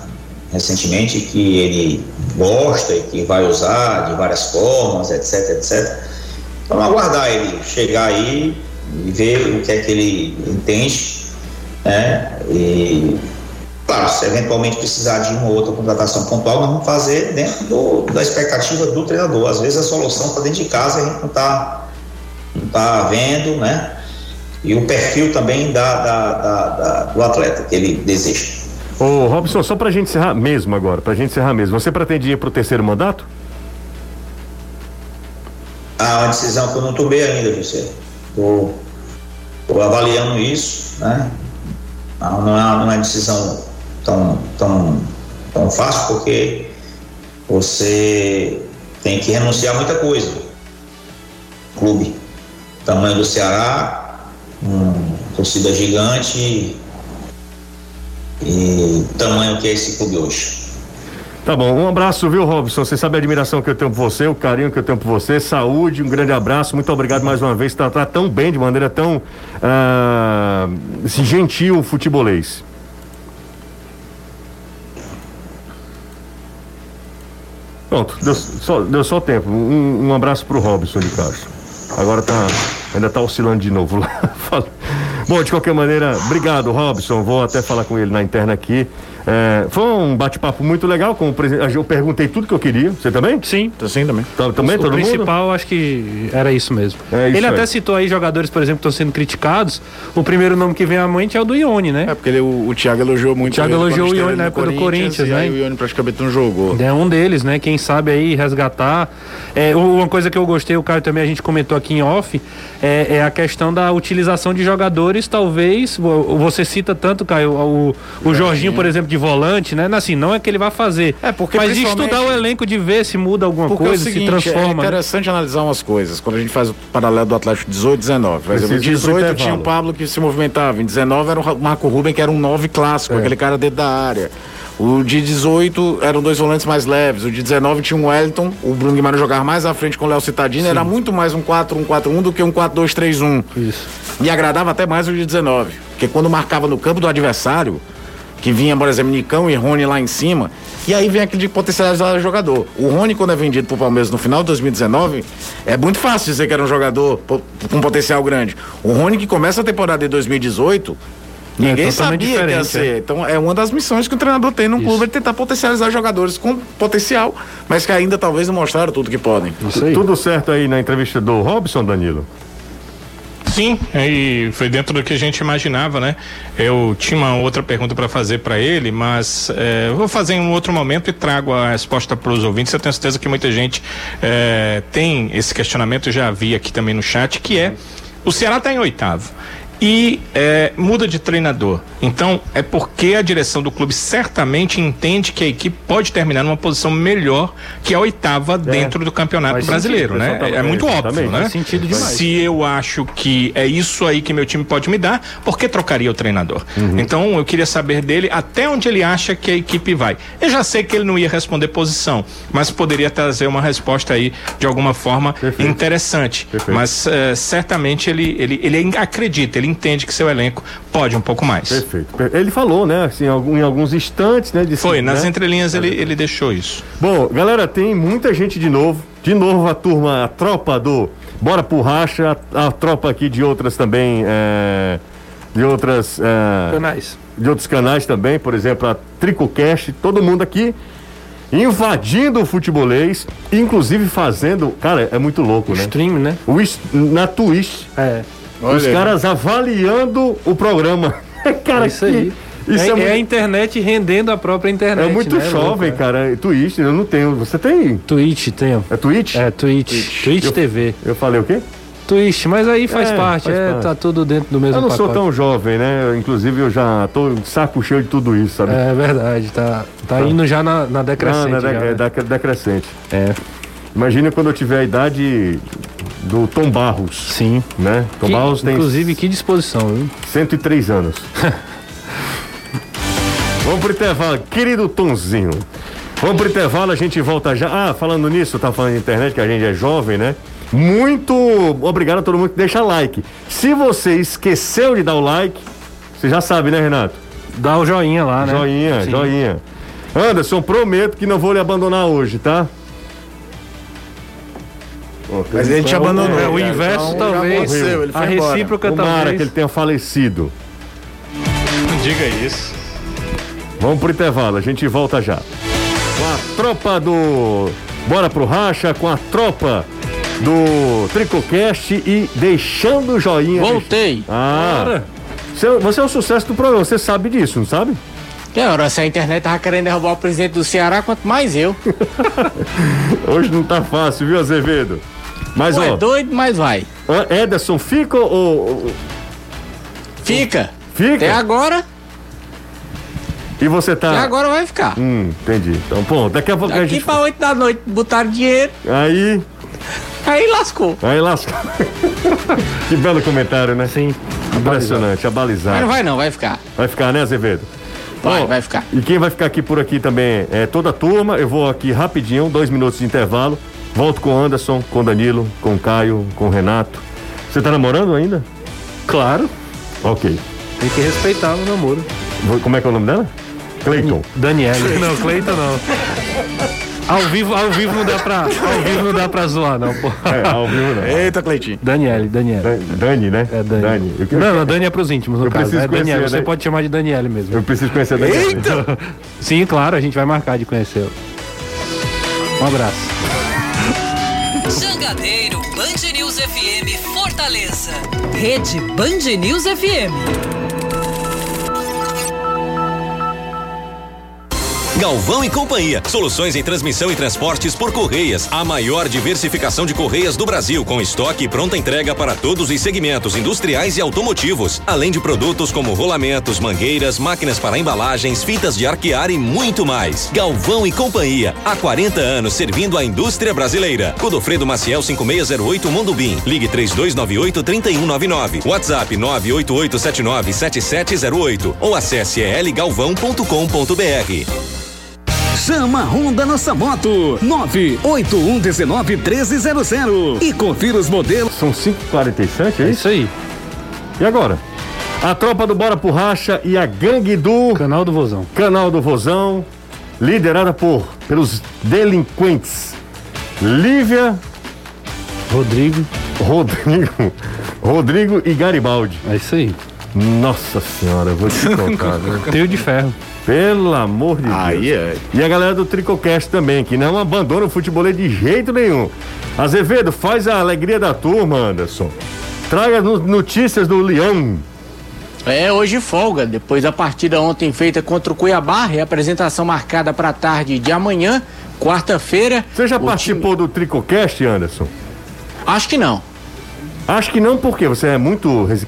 recentemente, que ele gosta e que vai usar de várias formas, etc, etc. Vamos aguardar ele chegar aí e ver o que é que ele entende né? E, claro, se eventualmente precisar de uma ou outra contratação pontual, nós vamos fazer dentro do, da expectativa do treinador. Às vezes a solução está dentro de casa, a gente não está não tá vendo, né? E o perfil também da, da, da, da do atleta que ele deseja. Ô Robson, só para a gente encerrar mesmo agora, para a gente encerrar mesmo, você pretende ir para o terceiro mandato? Ah, uma decisão que eu não tomei ainda, José. Estou avaliando isso, né? Não, não, é, não é decisão tão, tão, tão fácil, porque você tem que renunciar a muita coisa. Clube, tamanho do Ceará, torcida gigante e tamanho que é esse clube hoje. Tá bom, um abraço, viu, Robson? Você sabe a admiração que eu tenho por você, o carinho que eu tenho por você, saúde, um grande abraço, muito obrigado mais uma vez, tratar tão bem, de maneira tão ah, gentil, futebolês. Pronto, deu só, deu só tempo. Um, um abraço pro Robson de Castro. Agora tá, ainda tá oscilando de novo lá. Bom, de qualquer maneira, obrigado, Robson. Vou até falar com ele na interna aqui. É, foi um bate-papo muito legal com o presidente. Eu perguntei tudo que eu queria. Você também? Sim. Sim, também. Tá, também, o, todo o principal, mundo? acho que era isso mesmo. É isso ele aí. até citou aí jogadores, por exemplo, que estão sendo criticados. O primeiro nome que vem à mente é o do Ione, né? É, porque ele, o, o Thiago elogiou muito. O Thiago elogiou o Ione na época do Corinthians, né? E o Ione praticamente não jogou. É um deles, né? Quem sabe aí resgatar. É, uma coisa que eu gostei, o Caio também a gente comentou aqui em off, é, é a questão da utilização de jogadores, talvez. Você cita tanto, Caio, o, o Jorginho, por exemplo, de volante, né? assim, não é que ele vai fazer. É, porque mas estudar o elenco de ver se muda alguma porque coisa, é seguinte, se transforma. É interessante analisar umas coisas. Quando a gente faz o paralelo do Atlético 18 19. Por exemplo, em 18 tinha o Pablo que se movimentava, em 19 era o Marco Ruben, que era um 9 clássico, é. aquele cara dentro da área. O de 18 eram dois volantes mais leves. O de 19 tinha um Wellington. O Bruno Guimarães jogava mais à frente com o Léo Citadini. Era muito mais um 4-1-4-1 do que um 4-2-3-1. Isso. Me agradava até mais o de 19. Porque quando marcava no campo do adversário, que vinha, por exemplo, Nicão e Rony lá em cima, e aí vem aquele de potencializar o jogador. O Rony, quando é vendido pro Palmeiras no final de 2019, é muito fácil dizer que era um jogador com potencial grande. O Rony que começa a temporada de 2018. Ninguém totalmente sabia que ia ser. Então é uma das missões que o treinador tem num clube, é tentar potencializar jogadores com potencial, mas que ainda talvez não mostraram tudo que podem. Tudo certo aí na entrevista do Robson, Danilo? Sim, e foi dentro do que a gente imaginava, né? Eu tinha uma outra pergunta para fazer para ele, mas eu vou fazer em um outro momento e trago a resposta para os ouvintes. Eu tenho certeza que muita gente eh, tem esse questionamento, eu já vi aqui também no chat, que é o Ceará está em oitavo. E eh, muda de treinador. Então, é porque a direção do clube certamente entende que a equipe pode terminar numa posição melhor que a oitava dentro do campeonato brasileiro, sentido, né? exatamente, É muito óbvio, né? Faz sentido demais. Se eu acho que é isso aí que meu time pode me dar, por que trocaria o treinador? Então eu queria saber dele até onde ele acha que a equipe vai. Eu já sei que ele não ia responder posição, mas poderia trazer uma resposta aí de alguma forma Perfeito. interessante. Perfeito. Mas eh, certamente ele, ele, ele acredita, ele entende que seu elenco pode um pouco mais. Perfeito. Per- Ele falou, né? Assim, em alguns instantes, né? disse, Foi, nas né? entrelinhas ele, ele deixou isso. Bom, galera, tem muita gente de novo. De novo a turma, a tropa do Bora pro Racha, a, a tropa aqui de outras também, é, de outras, é, Canais. de outros canais também, por exemplo, a Tricocast, todo mundo aqui invadindo o futebolês, inclusive fazendo, cara, é muito louco, né? Stream, né? O, na Twitch, É. os aí. caras avaliando o programa. cara, É isso aí. que- Isso é, é, é muito- a internet rendendo a própria internet. é muito né? jovem, Louco, cara. Twitch, eu não tenho. Você tem? é. Twitch, tenho. É Twitch? É, Twitch. Twitch, Eu- TV. Eu falei o quê? Twitch, mas aí faz É, parte, faz é, parte. tá tudo dentro do mesmo Eu não sou pacote. tão jovem, né? Inclusive eu já tô saco cheio de tudo isso, sabe? É verdade, tá, tá indo já na, na Ah, decrescente. na já, de- né? dec- decrescente. É, Imagina quando eu tiver a idade do Tom Barros, sim. né? Tom Que- Barros tem inclusive, que disposição, viu? 103 anos. Vamos pro intervalo, querido Tonzinho. Vamos pro intervalo, a gente volta já. Ah, falando nisso, tá falando de internet, que a gente é jovem, né? Muito obrigado a todo mundo que deixa like. Se você esqueceu de dar o like, você já sabe, né, Renato? Dá o joinha lá, né? Joinha, Sim. joinha. Anderson, prometo que não vou lhe abandonar hoje, tá? Mas ele te abandonou. É, o inverso Então, talvez. ele A recíproca Tomara talvez. que ele tenha falecido. Não diga isso. Vamos pro intervalo, a gente volta já. Com a tropa do Bora pro Racha, com a tropa do Tricocast e deixando o joinha. Voltei. Ah, Bora. você, você é o sucesso do programa, você sabe disso, não sabe? Que hora, se a internet tava querendo derrubar o presidente do Ceará, quanto mais eu. Hoje não tá fácil, viu, Azevedo? Mas, Pô, é ó, doido, mas vai. Ederson fica ou. Fica. Fica? Até agora, E você tá. até agora vai ficar. Hum, entendi. Então, bom, daqui a pouco a gente. pra 8 da noite botaram dinheiro, Aí. aí lascou. Aí lasca. que belo comentário, né? Sim. Impressionante, Mas não abalizado. vai não, vai ficar. Vai ficar, né, Azevedo? Vai, Bom, vai ficar. E quem vai ficar aqui por aqui também é toda a turma. Eu vou aqui rapidinho, dois minutos de intervalo. Volto com o Anderson, com o Danilo, com o Caio, com o Renato. Você tá namorando ainda? Claro, Ok. tem que respeitar o namoro. Como é que é o nome dela? Cleiton. Daniele. Não, Cleiton não. Ao vivo, ao vivo não dá pra. Ao vivo não dá pra zoar, não, pô. É, ao vivo não. Eita, Cleitinho. Daniele, Daniele. Dan- Dani, né? É Dani. Eu, eu- Não, não, Dani é pros íntimos, no Eu caso. preciso É Daniele, conhecer, você né? pode chamar de Daniele mesmo. eu preciso conhecer a Dani. Eita! Sim, claro, a gente vai marcar de conhecê-lo. Um abraço. Jangadeiro Band News FM Fortaleza. Rede Band News FM. Galvão e Companhia. Soluções em transmissão e transportes por correias. A maior diversificação de correias do Brasil, com estoque e pronta entrega para todos os segmentos industriais e automotivos. Além de produtos como rolamentos, mangueiras, máquinas para embalagens, fitas de arquear e muito mais. Galvão e Companhia. Há 40 anos servindo a indústria brasileira. Godofredo Maciel 5608 Mondubim. Ligue 3298 3199. WhatsApp 98879 7708 ou acesse elgalvão.com.br. Chama a Honda nossa moto 981191300 e confira os modelos. São 5h47, é É isso? isso aí. E agora? A tropa do Bora por Racha e a gangue do Canal do Vozão. Canal do Vozão, liderada por pelos delinquentes Lívia, Rodrigo. Rodrigo, Rodrigo e Garibaldi. É isso aí. Nossa senhora, eu vou te contar? Trio de ferro. Pelo amor de Deus. Aí é. E a galera do Tricocast também, que não abandona o futebol de jeito nenhum. Azevedo, faz a alegria da turma, Anderson. Traga no- notícias do Leão. É, hoje folga, depois da partida ontem feita contra o Cuiabá, reapresentação marcada para a tarde de amanhã, quarta-feira. Você já participou do Tricocast, Anderson? time- Acho que não. Acho que não, porque você é muito resi-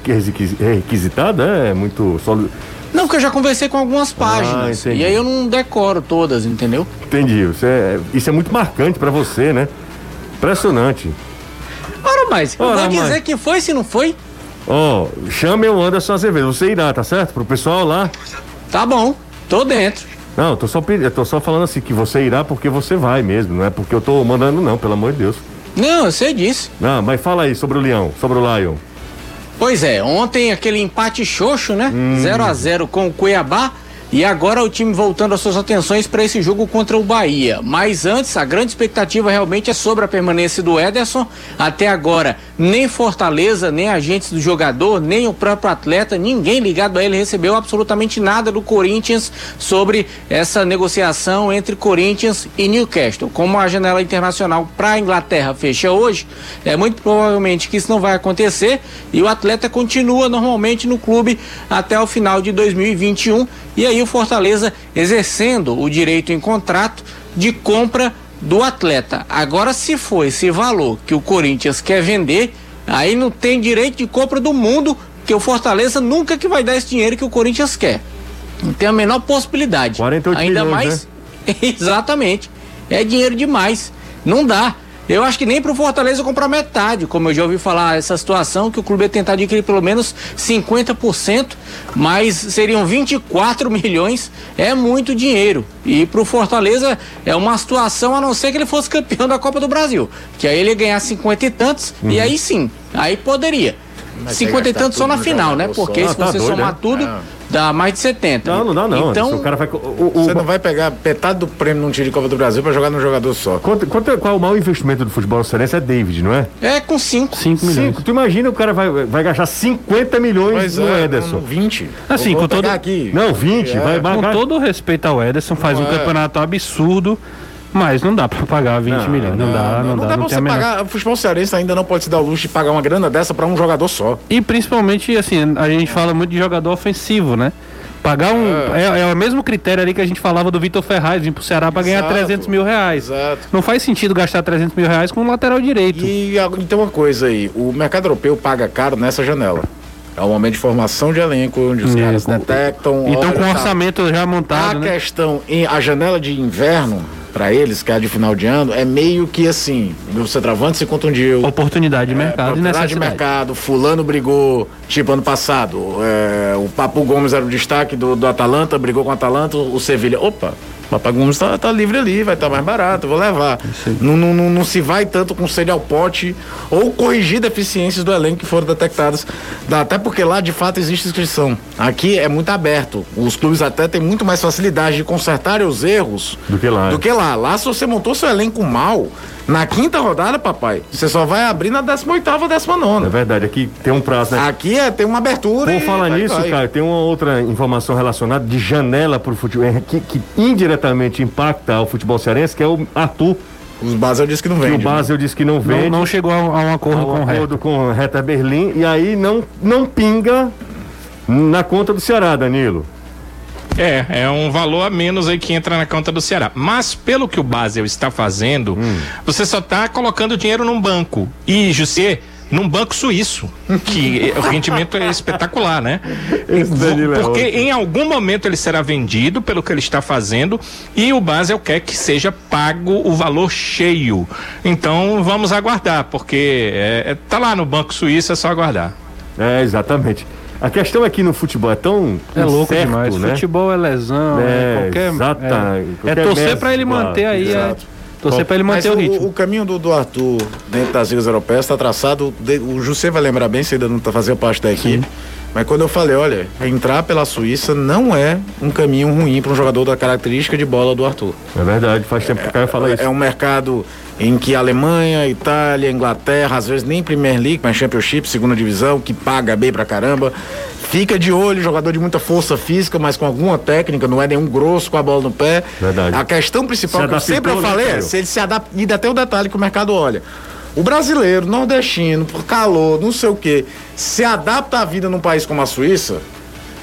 requisitado, é muito sólido. Não, porque eu já conversei com algumas páginas. entendi. e aí eu não decoro todas, entendeu? Entendi. Você é- isso é muito marcante pra você, né? Impressionante. Ora, mas Ora, vou dizer que foi se não foi. Ó, chame o Anderson Azevedo. Você irá, tá certo? Pro pessoal lá. Tá bom, tô dentro. Não, tô só, tô só falando assim, que você irá porque você vai mesmo. Não é porque eu tô mandando, não, pelo amor de Deus. Não, eu sei disso. Não, mas fala aí sobre o Leão, sobre o Lion. Pois é, ontem aquele empate xoxo, né? 0 a 0 com o Cuiabá. E agora o time voltando as suas atenções para esse jogo contra o Bahia. Mas antes, a grande expectativa realmente é sobre a permanência do Ederson. Até agora, nem Fortaleza, nem agentes do jogador, nem o próprio atleta, ninguém ligado a ele recebeu absolutamente nada do Corinthians sobre essa negociação entre Corinthians e Newcastle. Como a janela internacional para a Inglaterra fecha hoje, é muito provavelmente que isso não vai acontecer e o atleta continua normalmente no clube até o final de 2021 e aí o Fortaleza exercendo o direito em contrato de compra do atleta. Agora, se for esse valor que o Corinthians quer vender, aí não tem direito de compra do mundo, que o Fortaleza nunca que vai dar esse dinheiro que o Corinthians quer. Não tem a menor possibilidade. 48 Ainda milhões, mais. Exatamente. É dinheiro demais. Não dá. Eu acho que nem pro Fortaleza comprar metade, como eu já ouvi falar essa situação, que o clube ia tentar adquirir pelo menos 50%, mas seriam 24 milhões, é muito dinheiro. E pro Fortaleza é uma situação, a não ser que ele fosse campeão da Copa do Brasil, que aí ele ia ganhar 50 e tantos, e aí sim, aí poderia. Mas 50 e gastar tantos só na final, né? só. Porque Ah, se tá você doido, somar né? tudo, É. dá mais de 70. Não, não dá não. Então, o cara vai. O, o- Você não vai pegar metade do prêmio num time de Copa do Brasil pra jogar num jogador só. Quanto, quanto, qual é o maior investimento do futebol cearense? É David, não é? é com 5. 5 milhões. Cinco. Tu imagina o cara vai, vai gastar 50 milhões Pois no é, Ederson. não, 20. Assim, Vou com todo- aqui. Não, 20, É, vai Com pagar. todo o respeito ao Ederson, faz um Não é. campeonato absurdo, mas não dá pra pagar 20 Não, milhões. Não, dá, não, dá. pra Não tem você a menor- pagar. O futebol cearense ainda não pode se dar o luxo de pagar uma grana dessa pra um jogador só. E principalmente, assim, a gente fala muito de jogador ofensivo, né? Pagar um. É, é o mesmo critério ali que a gente falava do Vitor Ferraz, vir pro Ceará pra ganhar Exato. 300 mil reais. Exato. Não faz sentido gastar 300 mil reais com um lateral direito. E então uma coisa aí, o mercado europeu paga caro nessa janela. É o momento de formação de elenco, onde os É, caras com- detectam. Então, olha, com tá. orçamento já montado, A né? questão a janela de inverno pra eles, que é a de final de ano, é meio que assim, o centroavante se contundiu. Oportunidade de mercado e oportunidade de mercado, fulano brigou, tipo ano passado, é, o Papo Gomes era o destaque do, do Atalanta, brigou com o Atalanta, o Sevilha, opa, o Papo Gomes tá, tá livre ali, vai estar mais barato, vou levar. Não, não, não, não se vai tanto com sede ao pote ou corrigir deficiências do elenco que foram detectadas, até porque lá de fato existe inscrição. Aqui é muito aberto, os clubes até têm muito mais facilidade de consertarem os erros Do que lá. do que lá. Lá, se você montou seu elenco mal, na quinta rodada, papai, você só vai abrir na 18ª ou 19 É verdade, aqui tem um prazo, né? Aqui é, tem uma abertura. Por e falar nisso, vai. cara, tem uma outra informação relacionada de janela pro futebol, é, que, que indiretamente impacta o futebol cearense, que é o Arthur, Os Basel disse que não que vende. o Basel disse que não vende. Não, não chegou a, a um acordo Há um com o acordo com o Reta Berlim e aí não, não pinga na conta do Ceará, Danilo. É, é um valor a menos aí que entra na conta do Ceará. Mas pelo que o Basel está fazendo, Hum. você só está colocando dinheiro num banco. E, José, num banco suíço, que o rendimento é espetacular, né? É Porque em algum momento ele será vendido pelo que ele está fazendo e o Basel quer que seja pago o valor cheio. Então vamos aguardar, porque é, é- tá lá no banco suíço, é só aguardar. É, exatamente. A questão é que no futebol é tão É louco demais. né? Futebol é lesão, é, É, qualquer. exata- é, é qualquer torcer mestre, pra ele manter aí. É, exato. Torcer pra ele manter o o, ritmo. o caminho do, do Arthur dentro das ligas europeias está traçado. de- o José vai lembrar bem, se ainda não tá fazendo parte da equipe. Mas quando eu falei, olha, entrar pela Suíça não é um caminho ruim para um jogador da característica de bola do Arthur. É verdade, faz tempo que o cara fala isso. É um mercado em que Alemanha, Itália, Inglaterra, às vezes nem Premier League, mas Championship, segunda divisão, que paga bem pra caramba. Fica de olho, jogador de muita força física, mas com alguma técnica, não é nenhum grosso com a bola no pé. Verdade. A questão principal Se que eu sempre eu né, falei é se ele se adapta. E dá até o detalhe que o mercado olha. O brasileiro, nordestino, por calor, não sei o quê, se adapta à vida num país como a Suíça,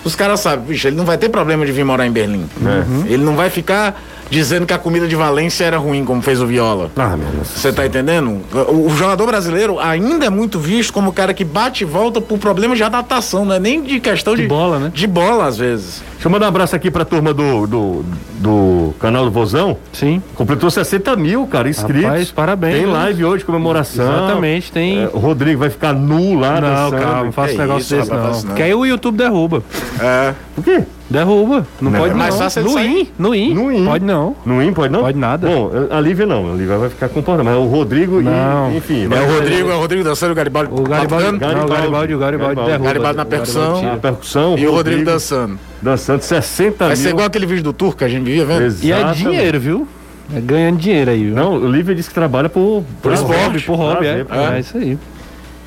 os caras sabem, bicho, ele não vai ter problema de vir morar em Berlim. É. Ele não vai ficar dizendo que a comida de Valência era ruim, como fez o Viola. Ah, meu Deus. Você tá entendendo? O, o jogador brasileiro ainda é muito visto como o cara que bate e volta por problemas de adaptação, não é nem de questão de, De bola, né? De bola, às vezes. Deixa eu mandar um abraço aqui pra turma do, do, do canal do Vozão. Sim. Completou 60 mil, cara, inscritos. Rapaz, parabéns, Tem live hoje, comemoração. Exatamente, tem- É, o Rodrigo vai ficar nu lá Não, calma, não faça Que negócio isso, desse rapaz, não. Porque aí o YouTube derruba. É. O quê? Derruba. Não, Não, pode é não. mais fácil ele no sair. IN, no IN. No IN. Pode não. No IN, pode não? Pode nada. Bom, a Lívia não. A Lívia vai ficar comportando. Mas é o Rodrigo Não. e, enfim. É vai- o Rodrigo, é o Rodrigo dançando, o Garibaldi. O Garibaldi, batendo, não, o Garibaldi, o Garibaldi Garibaldi. derruba. Garibaldi na O Garibaldi percussão. tira. A percussão. E o Rodrigo dançando. Dançando 60 Vai mil. ser igual aquele vídeo do Turco que a gente vivia vendo. E é Exatamente. dinheiro, viu? É ganhando dinheiro aí, viu? Não, o Lívia disse que trabalha por, por prazer. hobby, por hobby, é. É isso aí.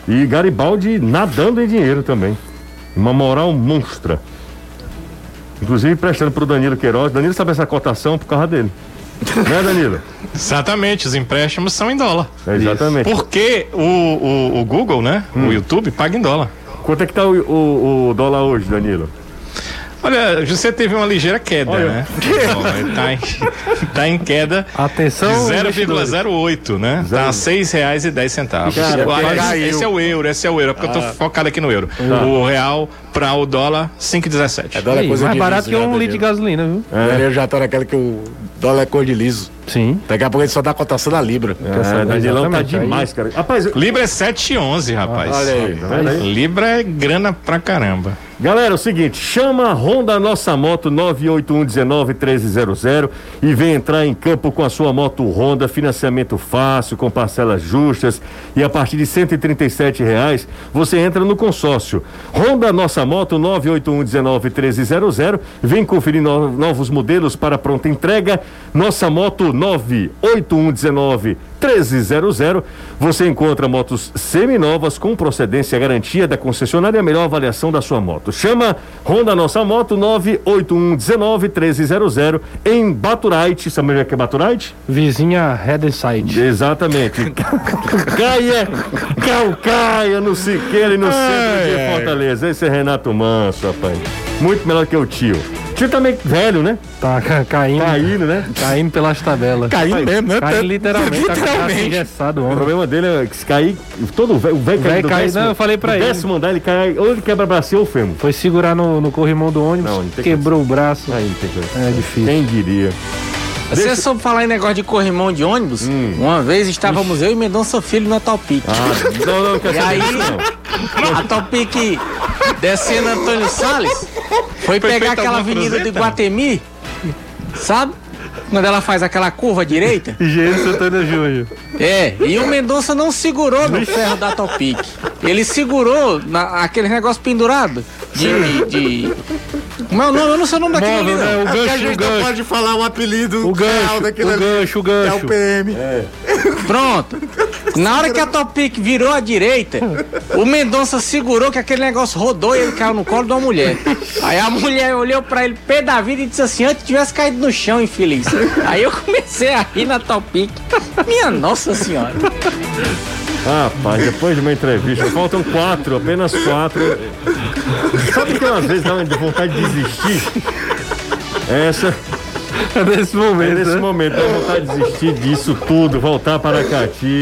E Garibaldi nadando em dinheiro também. Uma moral monstra. Inclusive prestando pro Danilo Queiroz. Danilo sabe essa cotação por causa dele. né, Danilo? Exatamente, os empréstimos são em dólar. É, exatamente. Porque o, o, o Google, né? O YouTube paga em dólar. Quanto é que tá o, o- o dólar hoje, Danilo? Olha, você teve uma ligeira queda, Olha. né? Bom, tá, em, tá em queda Atenção, de investidores. 0,08, né? Tá a seis reais e dez centavos. Cara, Ah, esse- caiu. esse é o euro, esse é o euro, é porque eu tô Ah. focado aqui no euro. Tá. O real para o dólar, 5,17. É dólar é Aí, coisa mais de barato liso, que já, um litro de gasolina, viu? É. Eu já tô naquela que o dólar é cor de liso. Sim. Daqui a pouco ele só dá a cotação da Libra. É, Danilão tá aí- demais, cara. Rapaz, eu- Libra é 7,11, rapaz. Olha aí. tá vendo aí? Libra é grana pra caramba. Galera, é o seguinte, chama a Honda Nossa Moto 981191300 e vem entrar em campo com a sua moto Honda, financiamento fácil, com parcelas justas e a partir de 137 reais você entra no consórcio. Honda Nossa Moto 981191300, vem conferir no- novos modelos para pronta entrega. Nossa Moto 98119 1300. Você encontra motos seminovas com procedência e garantia da concessionária e a melhor avaliação da sua moto. Chama Honda Nossa Moto 98119 1300 em Baturite. Sabe onde é que é Baturite? Vizinha Headside. Exatamente. Caia, Calcaia no Siqueira e no centro de Fortaleza. Esse é Renato Manso, rapaz. Muito melhor que o tio. Tio também velho, né? Tá ca- caindo. Caindo, né? Caindo pelas tabelas. Caindo mesmo, né? Caindo literalmente. Tá Literalmente. engessado, O problema dele é que se cair, todo o velho O cai cai- décimo, não, eu falei pra ele. décimo andar, ele cai, ou ele quebra braço ou fêmur. Foi segurar no, no corrimão do ônibus, Não, quebrou o braço. Aí não tem coisa. É difícil. Quem diria? Você soube falar em negócio de corrimão de ônibus? Uma vez estávamos eu e Mendonça Filho na Talpic. Ah, não, não, quer E aí, não. a Talpic descendo Antônio Salles, foi pegar feita aquela avenida de cruzeta? Guatemi, sabe? Quando ela faz aquela curva direita. Engenheiro Santana Júnior. É, e o Mendonça não segurou no ferro da Talpic. Ele segurou na, aquele negócio pendurado de. de, de... Como é o nome? Eu não sei o nome daquele ali, Móvel, né? não. O É a gancho, o gente não gancho. pode falar o apelido O real gancho, daquele o ali, gancho, o que É gancho. o PM. Pronto. Na hora que a Topic virou à direita, o Mendonça segurou que aquele negócio rodou e ele caiu no colo de uma mulher. Aí a mulher olhou pra ele, pé da vida, e disse assim: antes tivesse caído no chão, infeliz. Aí eu comecei a rir na Topic. Minha nossa senhora. Rapaz, depois de uma entrevista, faltam quatro, apenas quatro. Sabe que às vezes dá uma vontade de desistir? Essa. É nesse momento. É nesse né? momento, dá vontade de desistir disso tudo, voltar para Cati.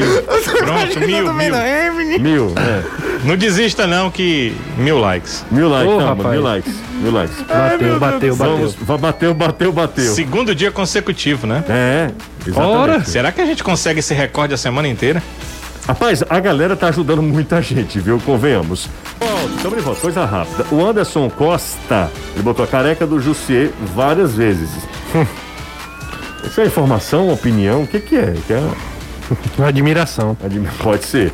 Pronto, mil, mil. Mil, é. Não desista não que mil likes. Mil likes, não, rapaz. mil likes. Mil likes. Bateu, bateu, bateu. Vamos, va- bateu, bateu, bateu. Segundo dia consecutivo, né? É, exatamente. Ora. Será que a gente consegue esse recorde a semana inteira? Rapaz, a galera tá ajudando muita gente, viu? Convenhamos. Volta, estamos de volta, coisa rápida. O Anderson Costa, ele botou a careca do Jussier várias vezes. Isso é informação, opinião? O que que é? Que é... Uma admiração. Admi- Pode ser.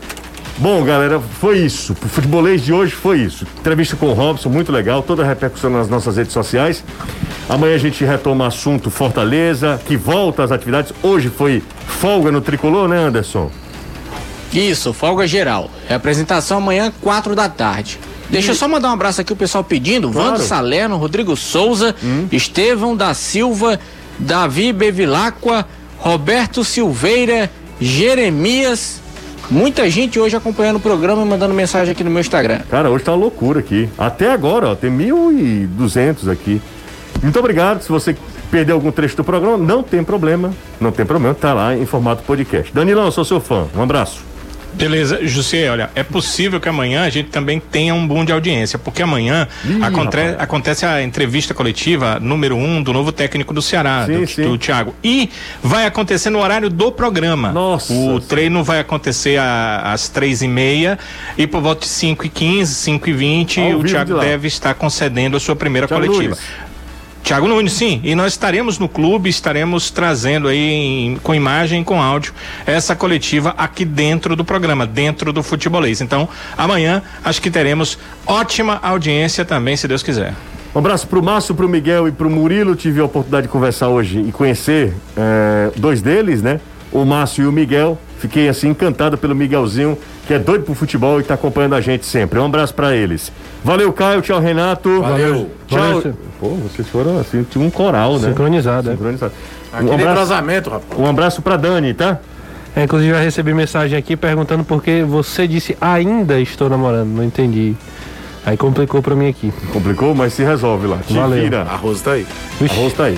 Bom, galera, foi isso. O futebolês de hoje foi isso. Entrevista com o Robson, muito legal. Toda a repercussão nas nossas redes sociais. Amanhã a gente retoma assunto Fortaleza, que volta às atividades. Hoje foi folga no tricolor, né, Anderson? Isso, folga geral. Representação amanhã, 4 da tarde. Deixa eu só mandar um abraço aqui o pessoal pedindo. Claro. Vando Salerno, Rodrigo Souza, Estevão da Silva, Davi Bevilacqua, Roberto Silveira, Jeremias. Muita gente hoje acompanhando o programa e mandando mensagem aqui no meu Instagram. Cara, hoje tá uma loucura aqui. Até agora, ó, tem 1.200 aqui. Muito obrigado. Se você perdeu algum trecho do programa, não tem problema. Não tem problema, tá lá em formato podcast. Danilão, eu sou seu fã. Um abraço. Beleza, José, olha, é possível que amanhã a gente também tenha um boom de audiência, porque amanhã Ih, aconte- rapaz. acontece a entrevista coletiva número um do novo técnico do Ceará, Sim, do, sim. do Thiago. E vai acontecer no horário do programa. Nossa O Senhora. treino vai acontecer a- às três e meia e por volta de cinco e quinze, cinco e vinte, o de Thiago lá. deve estar concedendo a sua primeira Thiago coletiva. Nunes. Tiago Nunes, sim. E nós estaremos no clube, estaremos trazendo aí em- com imagem com áudio essa coletiva aqui dentro do programa, dentro do futebolês. Então, amanhã acho que teremos ótima audiência também, se Deus quiser. Um abraço pro Márcio, pro Miguel e pro Murilo. Tive a oportunidade de conversar hoje e conhecer eh, dois deles, né? O Márcio e o Miguel. Fiquei assim encantado pelo Miguelzinho, que é doido pro futebol e tá acompanhando a gente sempre. Um abraço pra eles. Valeu, Caio. Tchau, Renato. Valeu. Tchau. Valeu. Pô, vocês foram assim, tinha um coral, né? Sincronizado, é. Sincronizado. Aquele Um abraço, rapaz. um abraço pra Dani, tá? É, inclusive já recebi mensagem aqui perguntando por que você disse ainda estou namorando. Não entendi. Aí complicou pra mim aqui. Complicou, mas se resolve lá. Te Valeu. vira. Arroz tá aí. Vixe. Arroz tá aí.